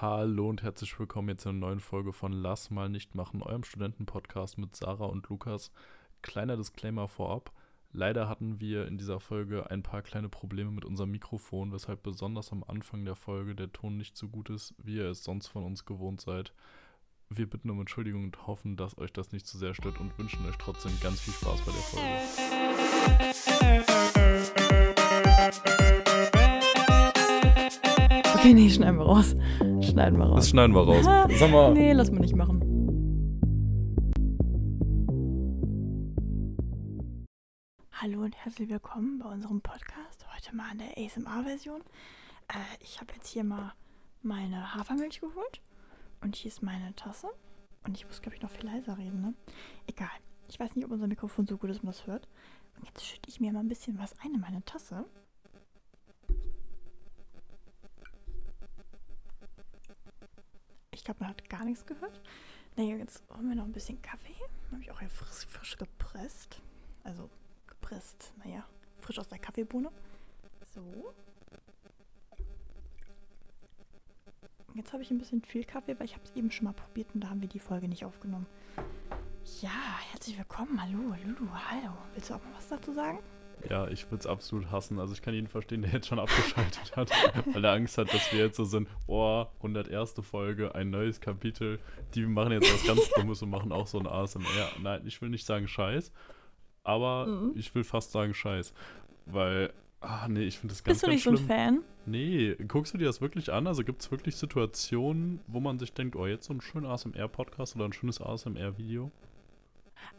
Hallo und herzlich willkommen jetzt in einer neuen Folge von Lass mal nicht machen, eurem Studentenpodcast mit Sarah und Lukas. Kleiner Disclaimer vorab. Leider hatten wir in dieser Folge ein paar kleine Probleme mit unserem Mikrofon, weshalb besonders am Anfang der Folge der Ton nicht so gut ist, wie ihr es sonst von uns gewohnt seid. Wir bitten um Entschuldigung und hoffen, dass euch das nicht zu sehr stört und wünschen euch trotzdem ganz viel Spaß bei der Folge. Okay, nee, schneiden wir raus. Schneiden wir raus. Das schneiden wir raus. Sag mal. Nee, lass mal nicht machen. Hallo und herzlich willkommen bei unserem Podcast. Heute mal in der ASMR-Version. Äh, ich habe jetzt hier mal meine Hafermilch geholt. Und hier ist meine Tasse. Und ich muss, glaube ich, noch viel leiser reden, ne? Egal. Ich weiß nicht, ob unser Mikrofon so gut ist, man das hört. Und jetzt schütte ich mir mal ein bisschen was ein in meine Tasse. Ich glaube, man hat gar nichts gehört. Naja, jetzt holen wir noch ein bisschen Kaffee. Habe ich auch hier frisch, frisch gepresst. Also gepresst, naja, frisch aus der Kaffeebohne. So. Jetzt habe ich ein bisschen viel Kaffee, weil ich habe es eben schon mal probiert und da haben wir die Folge nicht aufgenommen. Ja, herzlich willkommen. Hallo, Lulu, hallo. Willst du auch mal was dazu sagen? Ja, ich würde es absolut hassen. Also ich kann jeden verstehen, der jetzt schon abgeschaltet hat, weil er Angst hat, dass wir jetzt so sind, oh, 101. Folge, ein neues Kapitel. Die machen jetzt was ganz Dummes und machen auch so ein ASMR. Nein, ich will nicht sagen Scheiß, aber mhm. ich will fast sagen Scheiß. Weil, ah nee, ich finde das ganz, Bist du nicht schlimm. so ein Fan? Nee, guckst du dir das wirklich an? Also gibt es wirklich Situationen, wo man sich denkt, oh, jetzt so ein schöner ASMR-Podcast oder ein schönes ASMR-Video?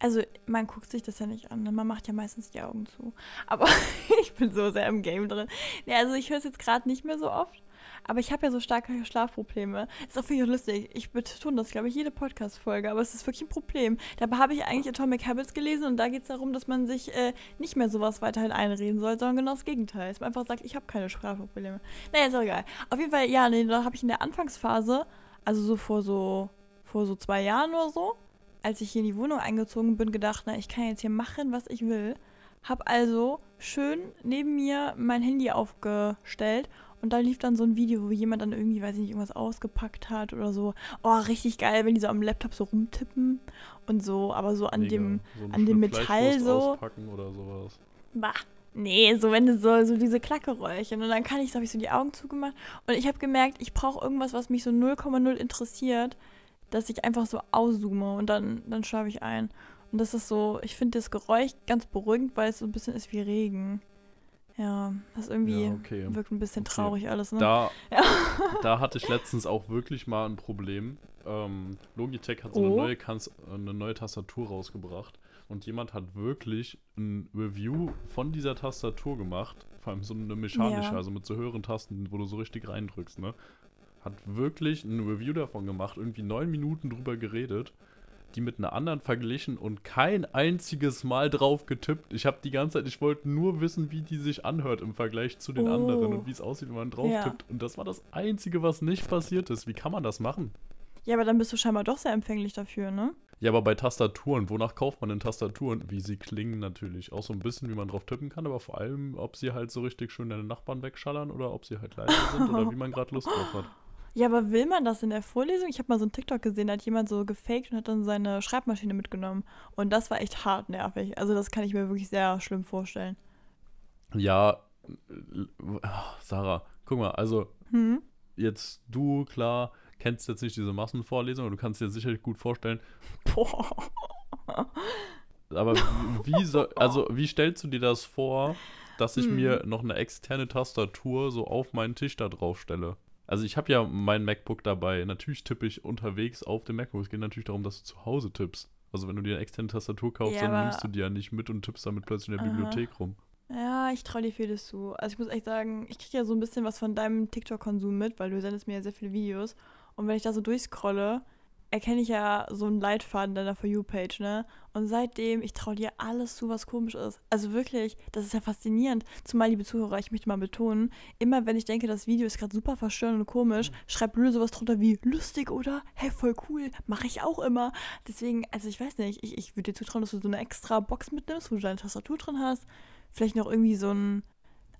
Also, man guckt sich das ja nicht an. Ne? Man macht ja meistens die Augen zu. Aber ich bin so sehr im Game drin. Nee, also ich höre es jetzt gerade nicht mehr so oft. Aber ich habe ja so starke Schlafprobleme. Ist auch wirklich lustig. Ich betone das, glaube ich, jede Podcast-Folge. Aber es ist wirklich ein Problem. Dabei habe ich eigentlich Atomic Habits gelesen und da geht es darum, dass man sich äh, nicht mehr sowas weiterhin einreden soll, sondern genau das Gegenteil. Dass man einfach sagt, ich habe keine Schlafprobleme. Naja, ist auch egal. Auf jeden Fall, ja, nee, da habe ich in der Anfangsphase, also so vor so vor so zwei Jahren oder so, als ich hier in die Wohnung eingezogen bin, gedacht, na, ich kann jetzt hier machen, was ich will. Hab also schön neben mir mein Handy aufgestellt und da lief dann so ein Video, wo jemand dann irgendwie, weiß ich nicht, irgendwas ausgepackt hat oder so. Oh, richtig geil, wenn die so am Laptop so rumtippen und so, aber so an Mega. dem, so an dem Metall so. Auspacken oder sowas. Bah. Nee, so wenn du so, so diese Klackeräuche. Und dann kann ich, so habe ich so die Augen zugemacht. Und ich habe gemerkt, ich brauche irgendwas, was mich so 0,0 interessiert dass ich einfach so auszoome und dann, dann schlafe ich ein. Und das ist so, ich finde das Geräusch ganz beruhigend, weil es so ein bisschen ist wie Regen. Ja, das irgendwie ja, okay. wirkt ein bisschen okay. traurig alles, ne? Da, ja. da hatte ich letztens auch wirklich mal ein Problem. Ähm, Logitech hat so oh. eine, neue eine neue Tastatur rausgebracht und jemand hat wirklich ein Review von dieser Tastatur gemacht. Vor allem so eine mechanische, ja. also mit so höheren Tasten, wo du so richtig reindrückst, ne? Hat wirklich ein Review davon gemacht, irgendwie neun Minuten drüber geredet, die mit einer anderen verglichen und kein einziges Mal drauf getippt. Ich habe die ganze Zeit, ich wollte nur wissen, wie die sich anhört im Vergleich zu den oh. anderen und wie es aussieht, wenn man drauf ja. tippt. Und das war das Einzige, was nicht passiert ist. Wie kann man das machen? Ja, aber dann bist du scheinbar doch sehr empfänglich dafür, ne? Ja, aber bei Tastaturen, wonach kauft man denn Tastaturen? Wie sie klingen natürlich. Auch so ein bisschen, wie man drauf tippen kann, aber vor allem, ob sie halt so richtig schön deine Nachbarn wegschallern oder ob sie halt leise sind oder wie man gerade Lust drauf hat. Ja, aber will man das in der Vorlesung? Ich habe mal so einen TikTok gesehen, da hat jemand so gefaked und hat dann seine Schreibmaschine mitgenommen. Und das war echt hart nervig. Also das kann ich mir wirklich sehr schlimm vorstellen. Ja, Sarah, guck mal, also hm? jetzt du, klar, kennst jetzt nicht diese Massenvorlesung, aber du kannst dir sicherlich gut vorstellen. Boah. Aber wie soll, also wie stellst du dir das vor, dass ich hm. mir noch eine externe Tastatur so auf meinen Tisch da drauf stelle? Also ich habe ja mein MacBook dabei. Natürlich tippe ich unterwegs auf dem MacBook. Es geht natürlich darum, dass du zu Hause tippst. Also wenn du dir eine externe Tastatur kaufst, ja, dann nimmst du die ja nicht mit und tippst damit plötzlich in der Aha. Bibliothek rum. Ja, ich traue dir vieles zu. Also ich muss echt sagen, ich kriege ja so ein bisschen was von deinem TikTok-Konsum mit, weil du sendest mir ja sehr viele Videos. Und wenn ich da so durchscrolle, erkenne ich ja so einen Leitfaden deiner For You-Page, ne? Und seitdem, ich traue dir alles zu, was komisch ist. Also wirklich, das ist ja faszinierend. Zumal, liebe Zuhörer, ich möchte mal betonen, immer wenn ich denke, das Video ist gerade super verstörend und komisch, mhm. schreibt Lülle sowas drunter wie, lustig, oder? Hä, hey, voll cool. Mache ich auch immer. Deswegen, also ich weiß nicht, ich, ich würde dir zutrauen, dass du so eine extra Box mitnimmst, wo du deine Tastatur drin hast. Vielleicht noch irgendwie so ein...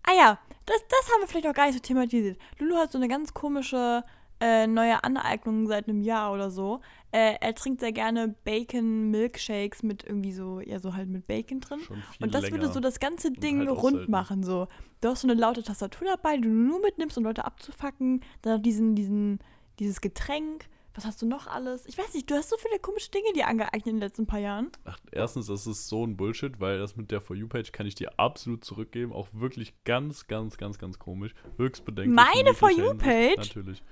Ah ja, das, das haben wir vielleicht noch gar nicht so thematisiert. Lulu hat so eine ganz komische äh, neue Aneignung seit einem Jahr oder so. Äh, er trinkt sehr gerne Bacon-Milkshakes mit irgendwie so, ja, so halt mit Bacon drin. Und das würde so das ganze Ding halt rund aushalten. machen. So. Du hast so eine laute Tastatur dabei, die du nur mitnimmst, um Leute abzufacken. Dann noch diesen, diesen, dieses Getränk. Was hast du noch alles? Ich weiß nicht, du hast so viele komische Dinge dir angeeignet in den letzten paar Jahren. Ach, erstens, das ist so ein Bullshit, weil das mit der For You-Page kann ich dir absolut zurückgeben. Auch wirklich ganz, ganz, ganz, ganz komisch. Höchst bedenklich. Meine For You-Page? Hinsicht,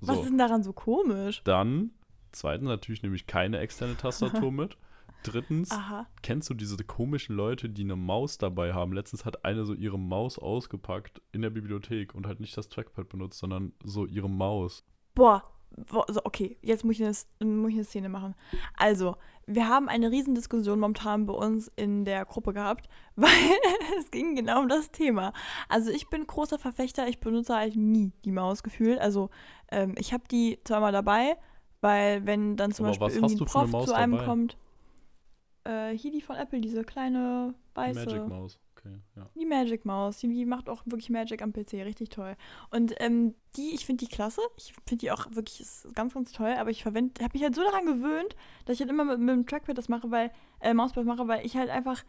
Natürlich. Was So, ist denn daran so komisch? dann, zweitens natürlich nehme ich keine externe Tastatur mit. Drittens, Aha. kennst du diese komischen Leute, die eine Maus dabei haben? Letztens hat eine so ihre Maus ausgepackt in der Bibliothek und halt nicht das Trackpad benutzt, sondern so ihre Maus. Boah, so, okay, jetzt muss ich, eine, muss ich eine Szene machen. Also, wir haben eine Riesendiskussion momentan bei uns in der Gruppe gehabt, weil es ging genau um das Thema. Also, ich bin großer Verfechter, ich benutze halt nie die Maus gefühlt. Also, ähm, ich habe die zweimal dabei, weil wenn dann zum Aber Beispiel irgendwie ein Prof zu einem dabei? kommt. Äh, hier die von Apple, diese kleine weiße. Magic Maus. Okay, ja. Die Magic Maus, die, macht auch wirklich Magic am PC, richtig toll. Und ähm, die, ich finde die klasse. Ich finde die auch wirklich ganz, ganz toll. Aber ich verwende, habe mich halt so daran gewöhnt, dass ich halt immer mit, mit dem Trackpad das mache, weil, äh, Mauspad mache, weil ich halt einfach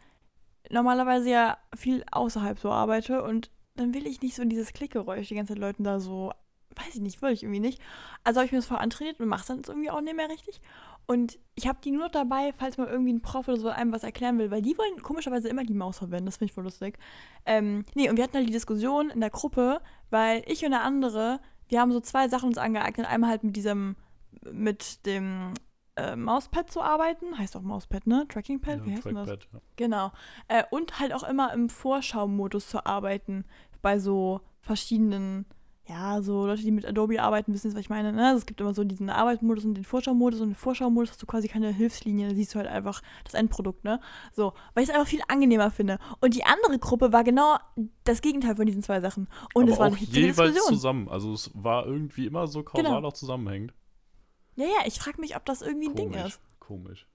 normalerweise ja viel außerhalb so arbeite und dann will ich nicht so in dieses Klickgeräusch die ganze Zeit Leuten da so, weiß ich nicht, will ich irgendwie nicht. Also habe ich mir das vorher antrainiert und mache es dann jetzt irgendwie auch nicht mehr richtig. Und ich habe die nur dabei, falls mal irgendwie ein Prof oder so einem was erklären will, weil die wollen komischerweise immer die Maus verwenden. Das finde ich voll lustig. Ähm, nee, und wir hatten halt die Diskussion in der Gruppe, weil ich und der andere, wir haben so zwei Sachen uns angeeignet. Einmal halt mit diesem, mit dem äh, Mauspad zu arbeiten. Heißt auch Mauspad, ne? Trackingpad? Wie ja heißt denn das? Trackpad. Ja. Genau. Äh, und halt auch immer im Vorschaumodus zu arbeiten. Bei so verschiedenen, ja, so Leute, die mit Adobe arbeiten, wissen jetzt, was ich meine. Ne? Also es gibt immer so diesen Arbeitsmodus und den Vorschau-Modus. Und im Vorschau-Modus hast du quasi keine Hilfslinie. Da siehst du halt einfach das Endprodukt, ne? So, weil ich es einfach viel angenehmer finde. Und die andere Gruppe war genau das Gegenteil von diesen zwei Sachen. Und Aber es war auch eine jeweils Diskussion. zusammen. Also es war irgendwie immer so kausal Genau. auch zusammenhängend. Ja, ja, ich frage mich, ob das irgendwie ein Ding Komisch. ist. Komisch.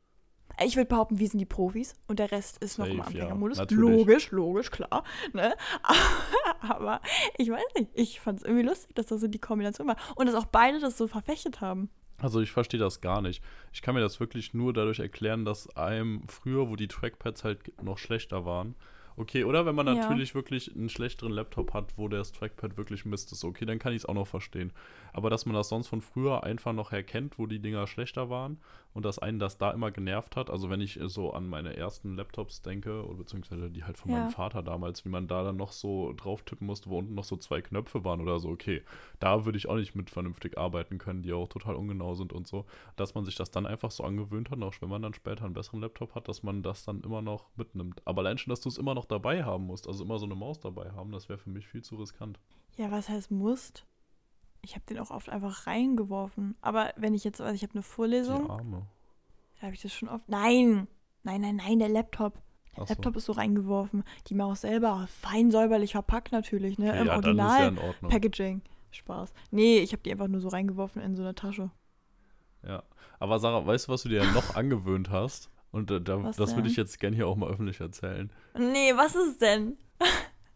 Ich würde behaupten, wir sind die Profis und der Rest ist noch im Safe, ja, Anfängermodus. natürlich. logisch, logisch, klar. Ne? Aber ich weiß nicht, ich fand es irgendwie lustig, dass das so die Kombination war. Und dass auch beide das so verfechtet haben. Also ich verstehe das gar nicht. Ich kann mir das wirklich nur dadurch erklären, dass einem früher, wo die Trackpads halt noch schlechter waren, okay, oder wenn man Ja. natürlich wirklich einen schlechteren Laptop hat, wo das Trackpad wirklich Mist ist, okay, dann kann ich es auch noch verstehen. Aber dass man das sonst von früher einfach noch erkennt, wo die Dinger schlechter waren und dass einen das da immer genervt hat, also wenn ich so an meine ersten Laptops denke, oder beziehungsweise die halt von Ja. meinem Vater damals, wie man da dann noch so drauf tippen musste, wo unten noch so zwei Knöpfe waren oder so, okay, da würde ich auch nicht mit vernünftig arbeiten können, die auch total ungenau sind und so. Dass man sich das dann einfach so angewöhnt hat, auch wenn man dann später einen besseren Laptop hat, dass man das dann immer noch mitnimmt. Aber allein schon, dass du es immer noch dabei haben musst, also immer so eine Maus dabei haben, das wäre für mich viel zu riskant. Ja, was heißt musst? Ich habe den auch oft einfach reingeworfen. Aber wenn ich jetzt, also ich habe eine Die Vorlesung, Arme. da habe ich das schon oft. Nein! Nein, nein, nein, der Laptop. Der Ach so. Laptop ist so reingeworfen. Die Maus selber, fein säuberlich verpackt natürlich, ne? Okay, Im ja, Original. ja. Packaging. Spaß. Nee, ich habe die einfach nur so reingeworfen in so eine Tasche. Ja. Aber Sarah, weißt du, was du dir noch angewöhnt hast? Und da, Was das würde ich jetzt gerne hier auch mal öffentlich erzählen. Nee, was ist denn?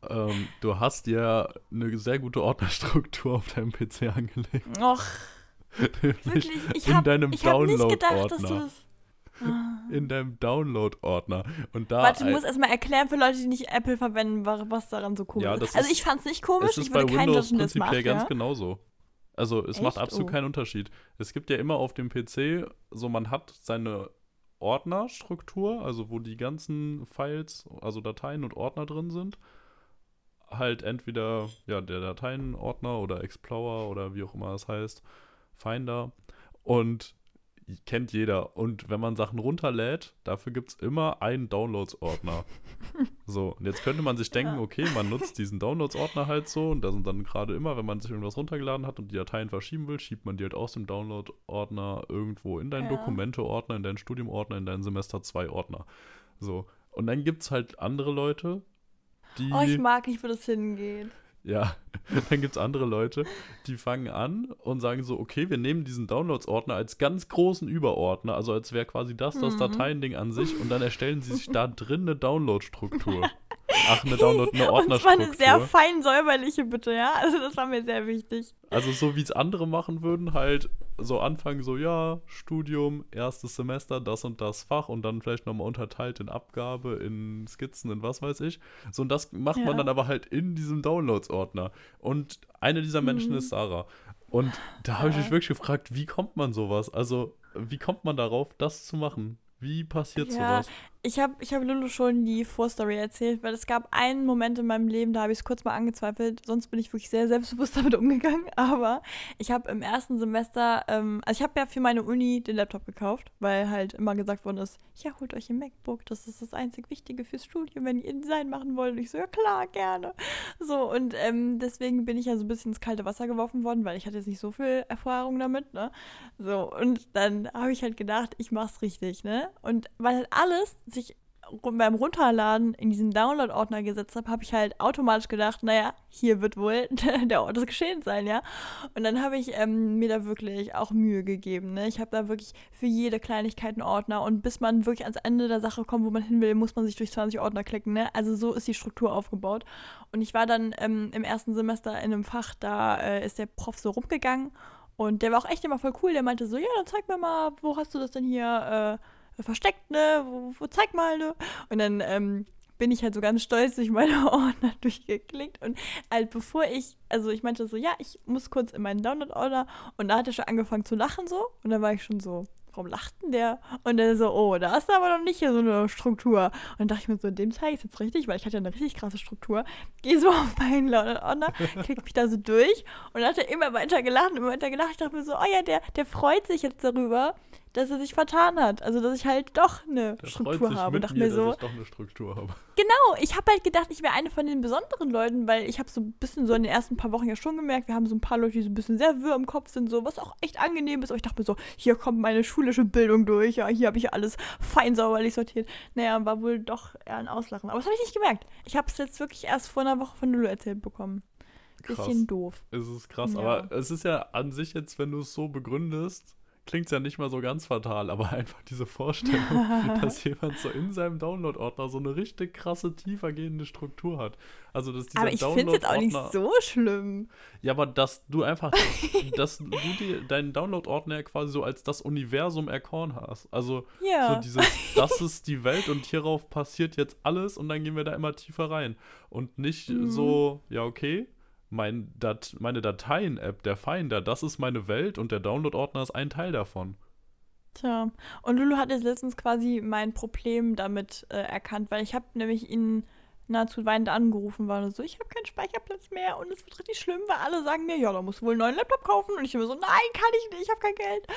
Ähm, du hast dir eine sehr gute Ordnerstruktur auf deinem PC angelegt. Och, wirklich, ich in habe deinem ich hab nicht gedacht, dass du das... Ah. In deinem Download-Ordner. Und da. Warte, du musst erstmal erklären für Leute, die nicht Apple verwenden, wa- was daran so komisch Ja, ist. Also ich fand's nicht komisch, es ist ich bei würde Windows judgen, der das prinzipiell macht, ganz ja? genauso. Also es macht Echt? absolut Oh. keinen Unterschied. Es gibt ja immer auf dem PC, so man hat seine Ordnerstruktur, also wo die ganzen Files, also Dateien und Ordner drin sind. Halt entweder ja, der Dateienordner oder Explorer oder wie auch immer es heißt, Finder. Und kennt jeder. Und wenn man Sachen runterlädt, dafür gibt es immer einen Downloads-Ordner. so, und jetzt könnte man sich denken, okay, man nutzt diesen Downloads-Ordner halt so und da sind dann gerade immer, wenn man sich irgendwas runtergeladen hat und die Dateien verschieben will, schiebt man die halt aus dem Download-Ordner irgendwo in deinen Ja. Dokumente-Ordner, in deinen Studium-Ordner, in deinen Semester 2-Ordner. So. Und dann gibt es halt andere Leute, die. Oh, ich mag nicht, wo das hingeht. Ja, dann gibt es andere Leute, die fangen an und sagen so, okay, wir nehmen diesen Downloads-Ordner als ganz großen Überordner, also als wäre quasi das das Mhm. Dateiending an sich und dann erstellen sie sich da drin eine Download-Struktur. Ach, eine Download, eine Und zwar eine sehr Ordnerstruktur. fein säuberliche, bitte, ja? Also das war mir sehr wichtig. Also so wie es andere machen würden, halt so anfangen, so ja, Studium, erstes Semester, das und das Fach und dann vielleicht nochmal unterteilt in Abgabe, in Skizzen, in was weiß ich. So und das macht Ja. man dann aber halt in diesem Downloads-Ordner. Und eine dieser Menschen Mhm. ist Sarah. Und da habe ich mich wirklich gefragt, wie kommt man sowas? Also, wie kommt man darauf, das zu machen? Wie passiert Ja, sowas? Ich habe ich hab Lulu schon die Vorstory erzählt, weil es gab einen Moment in meinem Leben, da habe ich es kurz mal angezweifelt. Sonst bin ich wirklich sehr selbstbewusst damit umgegangen. Aber ich habe im ersten Semester, ähm, also ich habe ja für meine Uni den Laptop gekauft, weil halt immer gesagt worden ist, ja, holt euch ein MacBook, das ist das einzig Wichtige fürs Studium, wenn ihr Design machen wollt. Und ich so, ja klar, gerne. So, und ähm, deswegen bin ich ja so ein bisschen ins kalte Wasser geworfen worden, weil ich hatte jetzt nicht so viel Erfahrung damit, ne? So, und dann habe ich halt gedacht, ich mach's richtig, ne? Und weil halt alles sich beim Runterladen in diesen Download-Ordner gesetzt habe, habe ich halt automatisch gedacht, naja, hier wird wohl der Ort des Geschehens sein, ja. Und dann habe ich ähm, mir da wirklich auch Mühe gegeben, ne? Ich habe da wirklich für jede Kleinigkeit einen Ordner und bis man wirklich ans Ende der Sache kommt, wo man hin will, muss man sich durch 20 Ordner klicken, ne? Also so ist die Struktur aufgebaut. Und ich war dann ähm, im ersten Semester in einem Fach, da äh, ist der Prof so rumgegangen und der war auch echt immer voll cool. Der meinte so, ja, dann zeig mir mal, wo hast du das denn hier äh, versteckt, ne? Wo, wo zeig mal, ne? Und dann ähm, bin ich halt so ganz stolz durch meine Ordner durchgeklickt und halt bevor ich, also ich meinte so, ja, ich muss kurz in meinen Download-Ordner und da hat er schon angefangen zu lachen so und dann war ich schon so, warum lacht denn der? Und dann so, oh, da ist aber noch nicht hier so eine Struktur. Und dann dachte ich mir so, dem zeige ich es jetzt richtig, weil ich hatte ja eine richtig krasse Struktur. Gehe so auf meinen Download-Ordner, klick mich da so durch und dann hat er immer weiter gelacht immer weiter gelacht. Ich dachte mir so, oh ja, der, der freut sich jetzt darüber, dass er sich vertan hat. Also, dass ich halt doch eine Der Struktur habe. Und dachte mir, mir so, dass ich doch eine Struktur habe. Genau, ich habe halt gedacht, ich wäre eine von den besonderen Leuten, weil ich habe so ein bisschen so in den ersten paar Wochen ja schon gemerkt, wir haben so ein paar Leute, die so ein bisschen sehr wirr im Kopf sind, so, was auch echt angenehm ist. Aber ich dachte mir so, hier kommt meine schulische Bildung durch, ja, hier habe ich alles fein sauberlich sortiert. Naja, war wohl doch eher ein Auslachen. Aber das habe ich nicht gemerkt. Ich habe es jetzt wirklich erst vor einer Woche von Lulu erzählt bekommen. Bisschen doof. Es ist krass, Ja. aber es ist ja an sich jetzt, wenn du es so begründest, klingt es ja nicht mal so ganz fatal, aber einfach diese Vorstellung, dass jemand so in seinem Download-Ordner so eine richtig krasse, tiefergehende Struktur hat. Also, dass dieser Aber ich finde es jetzt auch nicht Download-Ordner- so schlimm. Ja, aber dass du einfach, dass du dir deinen Download-Ordner quasi so als das Universum erkoren hast. Also, Ja. so dieses, das ist die Welt und hierauf passiert jetzt alles und dann gehen wir da immer tiefer rein. Und nicht Mhm. so, ja, okay, mein Dat meine Dateien-App, der Finder, das ist meine Welt und der Download-Ordner ist ein Teil davon. Tja, und Lulu hat jetzt letztens quasi mein Problem damit äh, erkannt, weil ich habe nämlich ihn nahezu weinend angerufen, war so, ich habe keinen Speicherplatz mehr und es wird richtig schlimm, weil alle sagen mir, ja, da musst du wohl einen neuen Laptop kaufen und ich immer so, nein, kann ich nicht, ich habe kein Geld.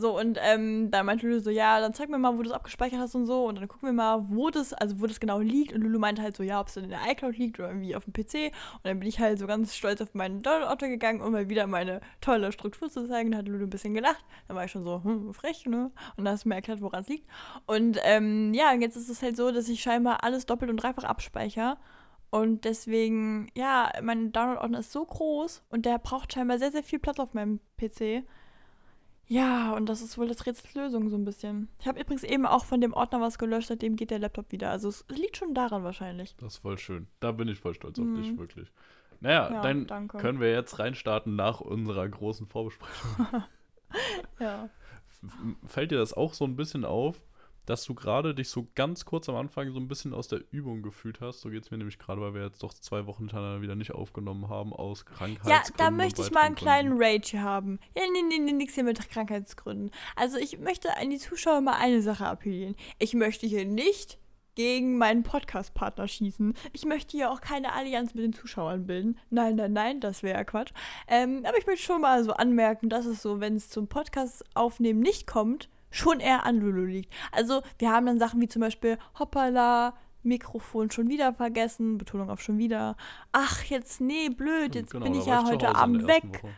So, und ähm, dann meinte Lulu so, ja, dann zeig mir mal, wo du es abgespeichert hast und so und dann gucken wir mal, wo das, also wo das genau liegt und Lulu meinte halt so, ja, ob es dann in der iCloud liegt oder irgendwie auf dem PC und dann bin ich halt so ganz stolz auf meinen Download-Ordner gegangen, um mal wieder meine tolle Struktur zu zeigen, da hat Lulu ein bisschen gelacht, dann war ich schon so, hm, frech, ne? Und dann hast du mir erklärt, woran es liegt. Und ähm, ja, und jetzt ist es halt so, dass ich scheinbar alles doppelt und dreifach abspeichere. Und deswegen, ja, mein Download-Ordner ist so groß und der braucht scheinbar sehr, sehr viel Platz auf meinem PC. Ja, und das ist wohl das Rätsels Lösung so ein bisschen. Ich habe übrigens eben auch von dem Ordner was gelöscht, seitdem geht der Laptop wieder. Also es liegt schon daran wahrscheinlich. Das ist voll schön. Da bin ich voll stolz auf Mhm. dich, wirklich. Naja, Ja, dann danke. können wir jetzt reinstarten nach unserer großen Vorbesprechung. Ja. Fällt dir das auch so ein bisschen auf, dass du gerade dich so ganz kurz am Anfang so ein bisschen aus der Übung gefühlt hast? So geht es mir nämlich gerade, weil wir jetzt doch zwei Wochen hintereinander wieder nicht aufgenommen haben aus Krankheitsgründen. Ja, da möchte ich mal einen kleinen Rage haben. Ja, nee, nee, nee, nix hier mit Krankheitsgründen. Also ich möchte an die Zuschauer mal eine Sache appellieren. Ich möchte hier nicht gegen meinen Podcast-Partner schießen. Ich möchte hier auch keine Allianz mit den Zuschauern bilden. Nein, nein, nein, das wäre ja Quatsch. Ähm, aber ich möchte schon mal so anmerken, dass es so, wenn es zum Podcast-Aufnehmen nicht kommt, schon eher an Lulu liegt. Also wir haben dann Sachen wie zum Beispiel Hoppala, Mikrofon schon wieder vergessen, Betonung auf schon wieder. Ach, jetzt, nee, blöd, jetzt Genau, bin ich ja heute Abend weg. Woche.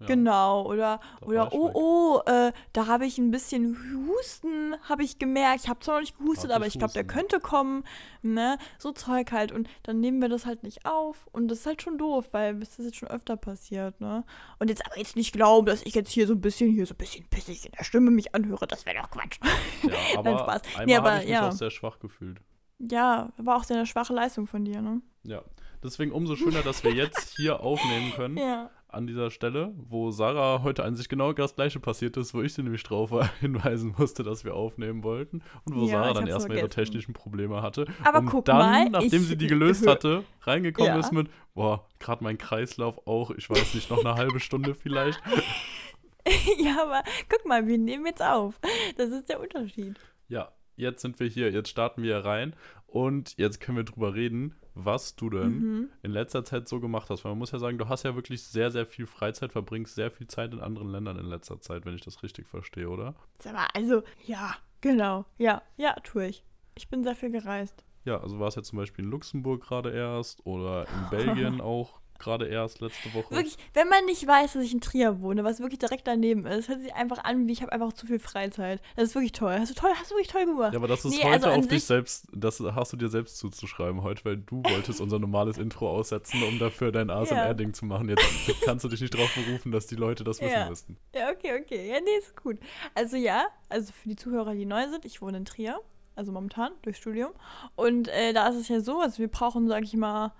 Ja, Genau, oder, oder oh, oh, äh, da habe ich ein bisschen Husten, habe ich gemerkt. Ich habe zwar noch nicht gehustet, aber ich glaube, der könnte kommen, ne? So Zeug halt. Und dann nehmen wir das halt nicht auf. Und das ist halt schon doof, weil das ist jetzt schon öfter passiert, ne? Und jetzt aber jetzt nicht glauben, dass ich jetzt hier so ein bisschen, hier so ein bisschen pissig in der Stimme mich anhöre. Das wäre doch Quatsch. Ja, aber Spaß. einmal Nee, aber habe ich mich ja. auch sehr schwach gefühlt. Ja, war auch sehr eine schwache Leistung von dir, ne? Ja. Deswegen umso schöner, dass wir jetzt hier aufnehmen können. Ja. An dieser Stelle, wo Sarah heute an sich genau das gleiche passiert ist, wo ich sie nämlich drauf hinweisen musste, dass wir aufnehmen wollten. Und wo Ja, Sarah dann erstmal ihre technischen Probleme hatte. Aber und guck dann, mal, nachdem sie die gelöst hatte, reingekommen Ja. ist mit, boah, gerade mein Kreislauf auch, ich weiß nicht, noch eine halbe Stunde vielleicht. ja, aber guck mal, wir nehmen jetzt auf. Das ist der Unterschied. Ja, jetzt sind wir hier, jetzt starten wir rein und jetzt können wir drüber reden, was du denn Mhm. in letzter Zeit so gemacht hast. Weil man muss ja sagen, du hast ja wirklich sehr, sehr viel Freizeit, verbringst sehr viel Zeit in anderen Ländern in letzter Zeit, wenn ich das richtig verstehe, oder? Sag mal, also, ja, genau. Ja, ja, tue ich. Ich bin sehr viel gereist. Ja, also warst ja zum Beispiel in Luxemburg gerade erst oder in Belgien auch gerade erst letzte Woche. Wirklich, wenn man nicht weiß, dass ich in Trier wohne, was wirklich direkt daneben ist, hört sich einfach an, wie ich habe einfach zu viel Freizeit. Das ist wirklich toll. Hast du toll, hast du wirklich toll gemacht. Ja, aber das ist Nee, heute also auf dich selbst, das hast du dir selbst zuzuschreiben heute, weil du wolltest unser normales Intro aussetzen, um dafür dein ASMR-Ding zu machen. Jetzt kannst du dich nicht darauf berufen, dass die Leute das wissen Ja. müssten. Ja, okay, okay. Ja, nee, ist gut. Also ja, also für die Zuhörer, die neu sind, ich wohne in Trier, also momentan durchs Studium. Und äh, da ist es ja so, also wir brauchen, sag ich mal,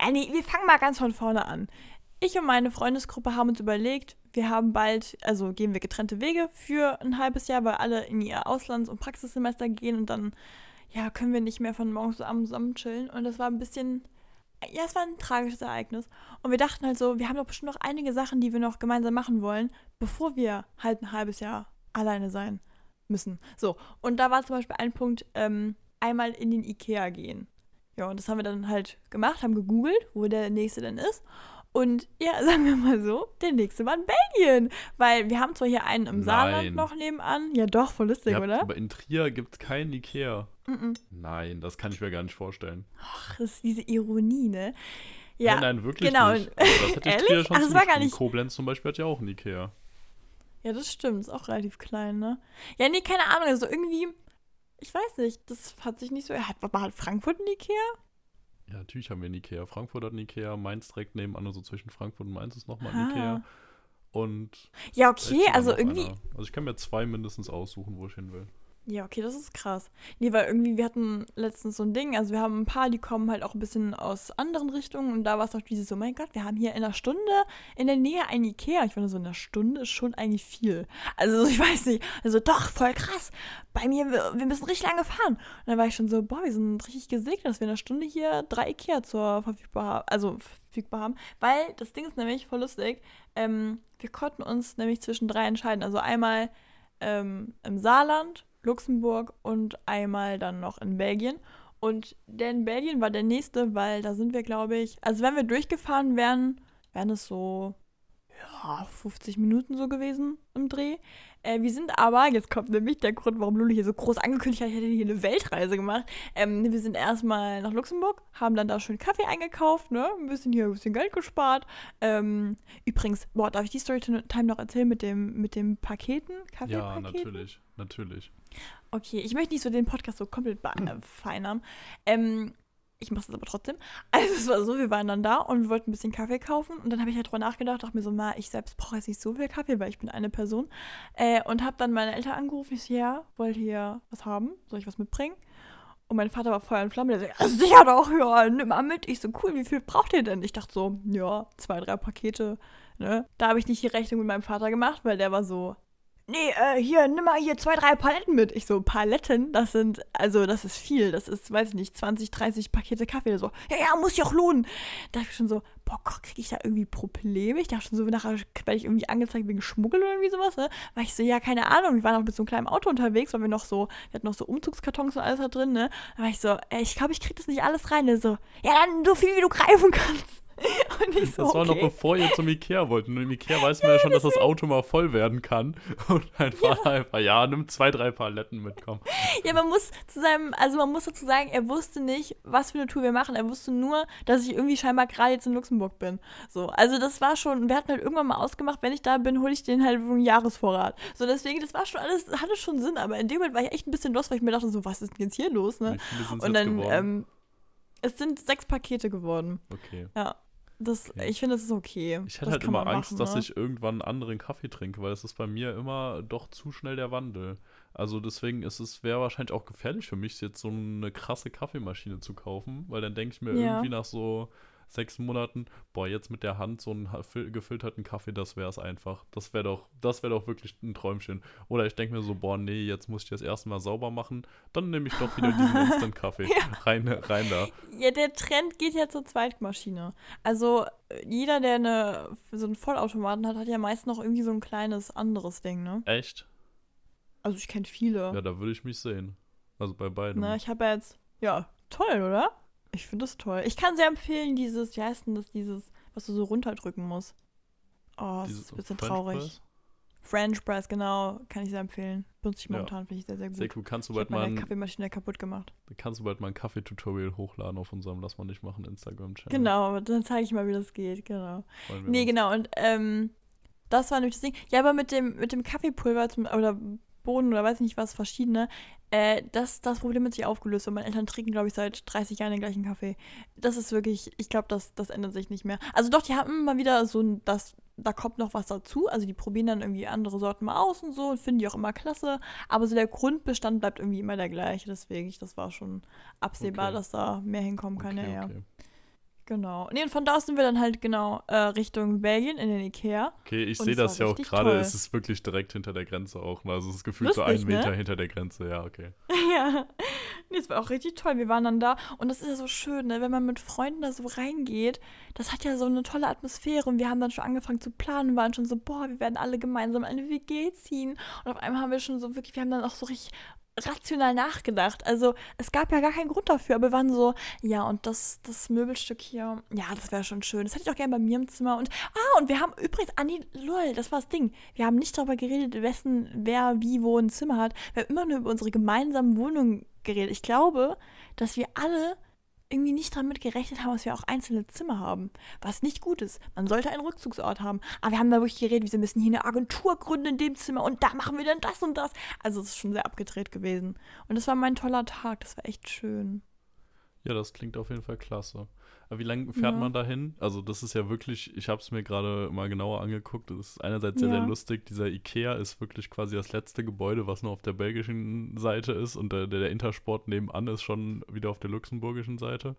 ja, nee, wir fangen mal ganz von vorne an. Ich und meine Freundesgruppe haben uns überlegt, wir haben bald, also gehen wir getrennte Wege für ein halbes Jahr, weil alle in ihr Auslands- und Praxissemester gehen und dann, ja, können wir nicht mehr von morgens bis abends zusammen chillen. Und das war ein bisschen, ja, es war ein tragisches Ereignis. Und wir dachten halt so, wir haben doch bestimmt noch einige Sachen, die wir noch gemeinsam machen wollen, bevor wir halt ein halbes Jahr alleine sein müssen. So, und da war zum Beispiel ein Punkt, ähm, einmal in den Ikea gehen. Ja, und das haben wir dann halt gemacht, haben gegoogelt, wo der nächste denn ist. Und ja, sagen wir mal so, der nächste war in Belgien. Weil wir haben zwar hier einen im Nein. Saarland noch nebenan. Ja, doch, voll lustig, habt- oder? Aber in Trier gibt es keinen Ikea. Mhm. Nein, das kann ich mir gar nicht vorstellen. Ach, das ist diese Ironie, ne? Ja, nein, nein, wirklich genau. nicht. Also das hätte ich? Trier schon Ach, das war gar nicht- Koblenz zum Beispiel hat ja auch einen Ikea. Ja, das stimmt. Ist auch relativ klein, ne? Ja, nee, keine Ahnung. Also irgendwie, ich weiß nicht, das hat sich nicht so. Hat, hat Frankfurt ein Ikea? Ja, natürlich haben wir einen Ikea. Frankfurt hat einen Ikea, Mainz direkt nebenan, also zwischen Frankfurt und Mainz ist nochmal ein Ah. Ikea. Und Ja, okay, also irgendwie. einer. Also ich kann mir zwei mindestens aussuchen, wo ich hin will. Ja, okay, das ist krass. Nee, weil irgendwie, wir hatten letztens so ein Ding, also wir haben ein paar, die kommen halt auch ein bisschen aus anderen Richtungen und da war es auch dieses, oh mein Gott, wir haben hier in einer Stunde in der Nähe ein Ikea. Ich fand so, in einer Stunde ist schon eigentlich viel. Also ich weiß nicht, also doch, voll krass. Bei mir, wir, wir müssen richtig lange fahren. Und dann war ich schon so, boah, wir sind richtig gesegnet, dass wir in einer Stunde hier drei Ikea zur verfügbar haben, also verfügbar haben. Weil das Ding ist nämlich voll lustig, ähm, wir konnten uns nämlich zwischen drei entscheiden. Also einmal ähm, im Saarland, Luxemburg und einmal dann noch in Belgien. Und der in Belgien war der nächste, weil da sind wir, glaube ich, also wenn wir durchgefahren wären, wären es so ja, 50 Minuten so gewesen im Dreh. Äh, wir sind aber, jetzt kommt nämlich der Grund, warum Lulu hier so groß angekündigt hat, ich hätte hier eine Weltreise gemacht. Ähm, wir sind erstmal nach Luxemburg, haben dann da schön Kaffee eingekauft, ne? Ein bisschen hier ein bisschen Geld gespart. Ähm, übrigens, boah, darf ich die Storytime noch erzählen mit dem, mit dem Paketen? Ja, Kaffeepaketen? natürlich, natürlich. Okay, ich möchte nicht so den Podcast so komplett vereinnahmen. Ähm, ich mache es aber trotzdem. Also es war so, wir waren dann da und wir wollten ein bisschen Kaffee kaufen und dann habe ich halt drüber nachgedacht, dachte mir so, mal, ich selbst brauche jetzt nicht so viel Kaffee, weil ich bin eine Person. Äh, und habe dann meine Eltern angerufen, ich so, ja, wollt ihr was haben? Soll ich was mitbringen? Und mein Vater war Feuer und Flamme, der so, ja, sicher doch, ja, nimm mal mit. Ich so, cool, wie viel braucht ihr denn? Ich dachte so, ja, zwei, drei Pakete, ne? Da habe ich nicht die Rechnung mit meinem Vater gemacht, weil der war so, nee, äh, hier, nimm mal hier zwei, drei Paletten mit. Ich so, Paletten, das sind, also das ist viel. Das ist, weiß ich nicht, 20, 30 Pakete Kaffee. So, ja, ja, muss sich auch lohnen. Da dachte ich schon so, boah, kriege ich da irgendwie Probleme? Ich dachte schon so, nachher werde ich irgendwie angezeigt wegen Schmuggel oder irgendwie sowas, ne? Weil ich so, ja, keine Ahnung. Wir waren auch mit so einem kleinen Auto unterwegs, weil wir noch so, wir hatten noch so Umzugskartons und alles da drin, ne? Da war ich so, ey, ich glaube, ich kriege das nicht alles rein. Ne? So, ja, dann so viel, wie du greifen kannst. Und ich so, Das war noch okay. bevor ihr zum Ikea wollt. Und im Ikea weiß man ja schon, dass das Auto mal voll werden kann. Und mein Vater einfach, ja, nimm zwei, drei Paletten mit, komm. Ja, man muss zu seinem, also man muss dazu sagen, er wusste nicht, was für eine Tour wir machen. Er wusste nur, dass ich irgendwie scheinbar gerade jetzt in Luxemburg bin. So, also das war schon, wir hatten halt irgendwann mal ausgemacht, wenn ich da bin, hole ich den halt einen Jahresvorrat. So, deswegen, das war schon alles, hatte schon Sinn, aber in dem Moment war ich echt ein bisschen los, weil ich mir dachte, so, was ist denn jetzt hier los, ne? Und dann, ähm, es sind sechs Pakete geworden. okay. Ja. Das, Okay. Ich finde, das ist okay. Ich hätte das halt immer Angst, machen, dass ne? ich irgendwann einen anderen Kaffee trinke, weil es ist bei mir immer doch zu schnell der Wandel. Also deswegen ist es, wäre wahrscheinlich auch gefährlich für mich, jetzt so eine krasse Kaffeemaschine zu kaufen, weil dann denke ich mir Ja. irgendwie nach so sechs Monaten, boah, jetzt mit der Hand so einen gefilterten Kaffee, das wäre es einfach. Das wäre doch, das wäre doch wirklich ein Träumchen. Oder ich denke mir so, boah, nee, jetzt muss ich das erstmal sauber machen, dann nehme ich doch wieder diesen Instant-Kaffee. rein, rein da. Ja, der Trend geht ja zur Zweitmaschine. Also jeder, der eine, so einen Vollautomaten hat, hat ja meist noch irgendwie so ein kleines anderes Ding, ne? Echt? Also ich kenne viele. Ja, da würde ich mich sehen. Also bei beiden. Ne, ich habe ja jetzt, ja, toll, oder? Ich finde das toll. Ich kann sehr empfehlen, dieses, wie heißt denn das, dieses, was du so runterdrücken musst. Oh, das ist ein bisschen French traurig. Press? French Press, genau, kann ich sehr empfehlen. Benutze ich Ja. momentan, finde ich sehr, sehr gut. Sehr cool. Kannst du Ich bald habe mal meine ein, Kaffeemaschine kaputt gemacht. kannst du bald mal ein Kaffee-Tutorial hochladen auf unserem Lass mal nicht machen Instagram-Channel. Genau, dann zeige ich mal, wie das geht, genau. Nee, uns. genau, und ähm, das war nämlich das Ding. Ja, aber mit dem, mit dem Kaffeepulver zum, oder Bohnen oder weiß ich nicht was, verschiedene, äh, das, das Problem hat sich aufgelöst und meine Eltern trinken, glaube ich, seit 30 Jahren den gleichen Kaffee. Das ist wirklich, ich glaube, das, das ändert sich nicht mehr. Also doch, die haben immer wieder so ein, das, da kommt noch was dazu. Also die probieren dann irgendwie andere Sorten mal aus und so und finden die auch immer klasse. Aber so der Grundbestand bleibt irgendwie immer der gleiche. Deswegen, ich- das war schon absehbar, Okay. dass da mehr hinkommen kann. Okay, ja, ja. Genau. Nee, und von da aus sind wir dann halt genau äh, Richtung Belgien in den Ikea. Okay, ich sehe das ja auch gerade. Es ist wirklich direkt hinter der Grenze auch. ne? Also es ist gefühlt so Lustig, einen Meter ne? hinter der Grenze. Ja, okay. ja. Nee, es war auch richtig toll. Wir waren dann da und das ist ja so schön, ne? wenn man mit Freunden da so reingeht. Das hat ja so eine tolle Atmosphäre und wir haben dann schon angefangen zu planen, waren schon so, boah, wir werden alle gemeinsam eine WG ziehen. Und auf einmal haben wir schon so wirklich, wir haben dann auch so richtig rational nachgedacht. Also es gab ja gar keinen Grund dafür, aber wir waren so, ja, und das, das Möbelstück hier, ja, das wäre schon schön. Das hätte ich auch gerne bei mir im Zimmer. Und, ah, und wir haben übrigens, nee, lol, das war das Ding. Wir haben nicht darüber geredet, wessen, wer wie wo ein Zimmer hat. Wir haben immer nur über unsere gemeinsamen Wohnungen geredet. Ich glaube, dass wir alle irgendwie nicht damit gerechnet haben, dass wir auch einzelne Zimmer haben. Was nicht gut ist. Man sollte einen Rückzugsort haben. Aber wir haben da wirklich geredet, wir müssen hier eine Agentur gründen in dem Zimmer und da machen wir dann das und das. Also es ist schon sehr abgedreht gewesen. Und das war mein toller Tag. Das war echt schön. Ja, das klingt auf jeden Fall klasse. Aber wie lange fährt Ja. man dahin? Also das ist ja wirklich, ich habe es mir gerade mal genauer angeguckt. Das ist einerseits sehr, Ja. sehr lustig. Dieser Ikea ist wirklich quasi das letzte Gebäude, was noch auf der belgischen Seite ist. Und der, der Intersport nebenan ist schon wieder auf der luxemburgischen Seite.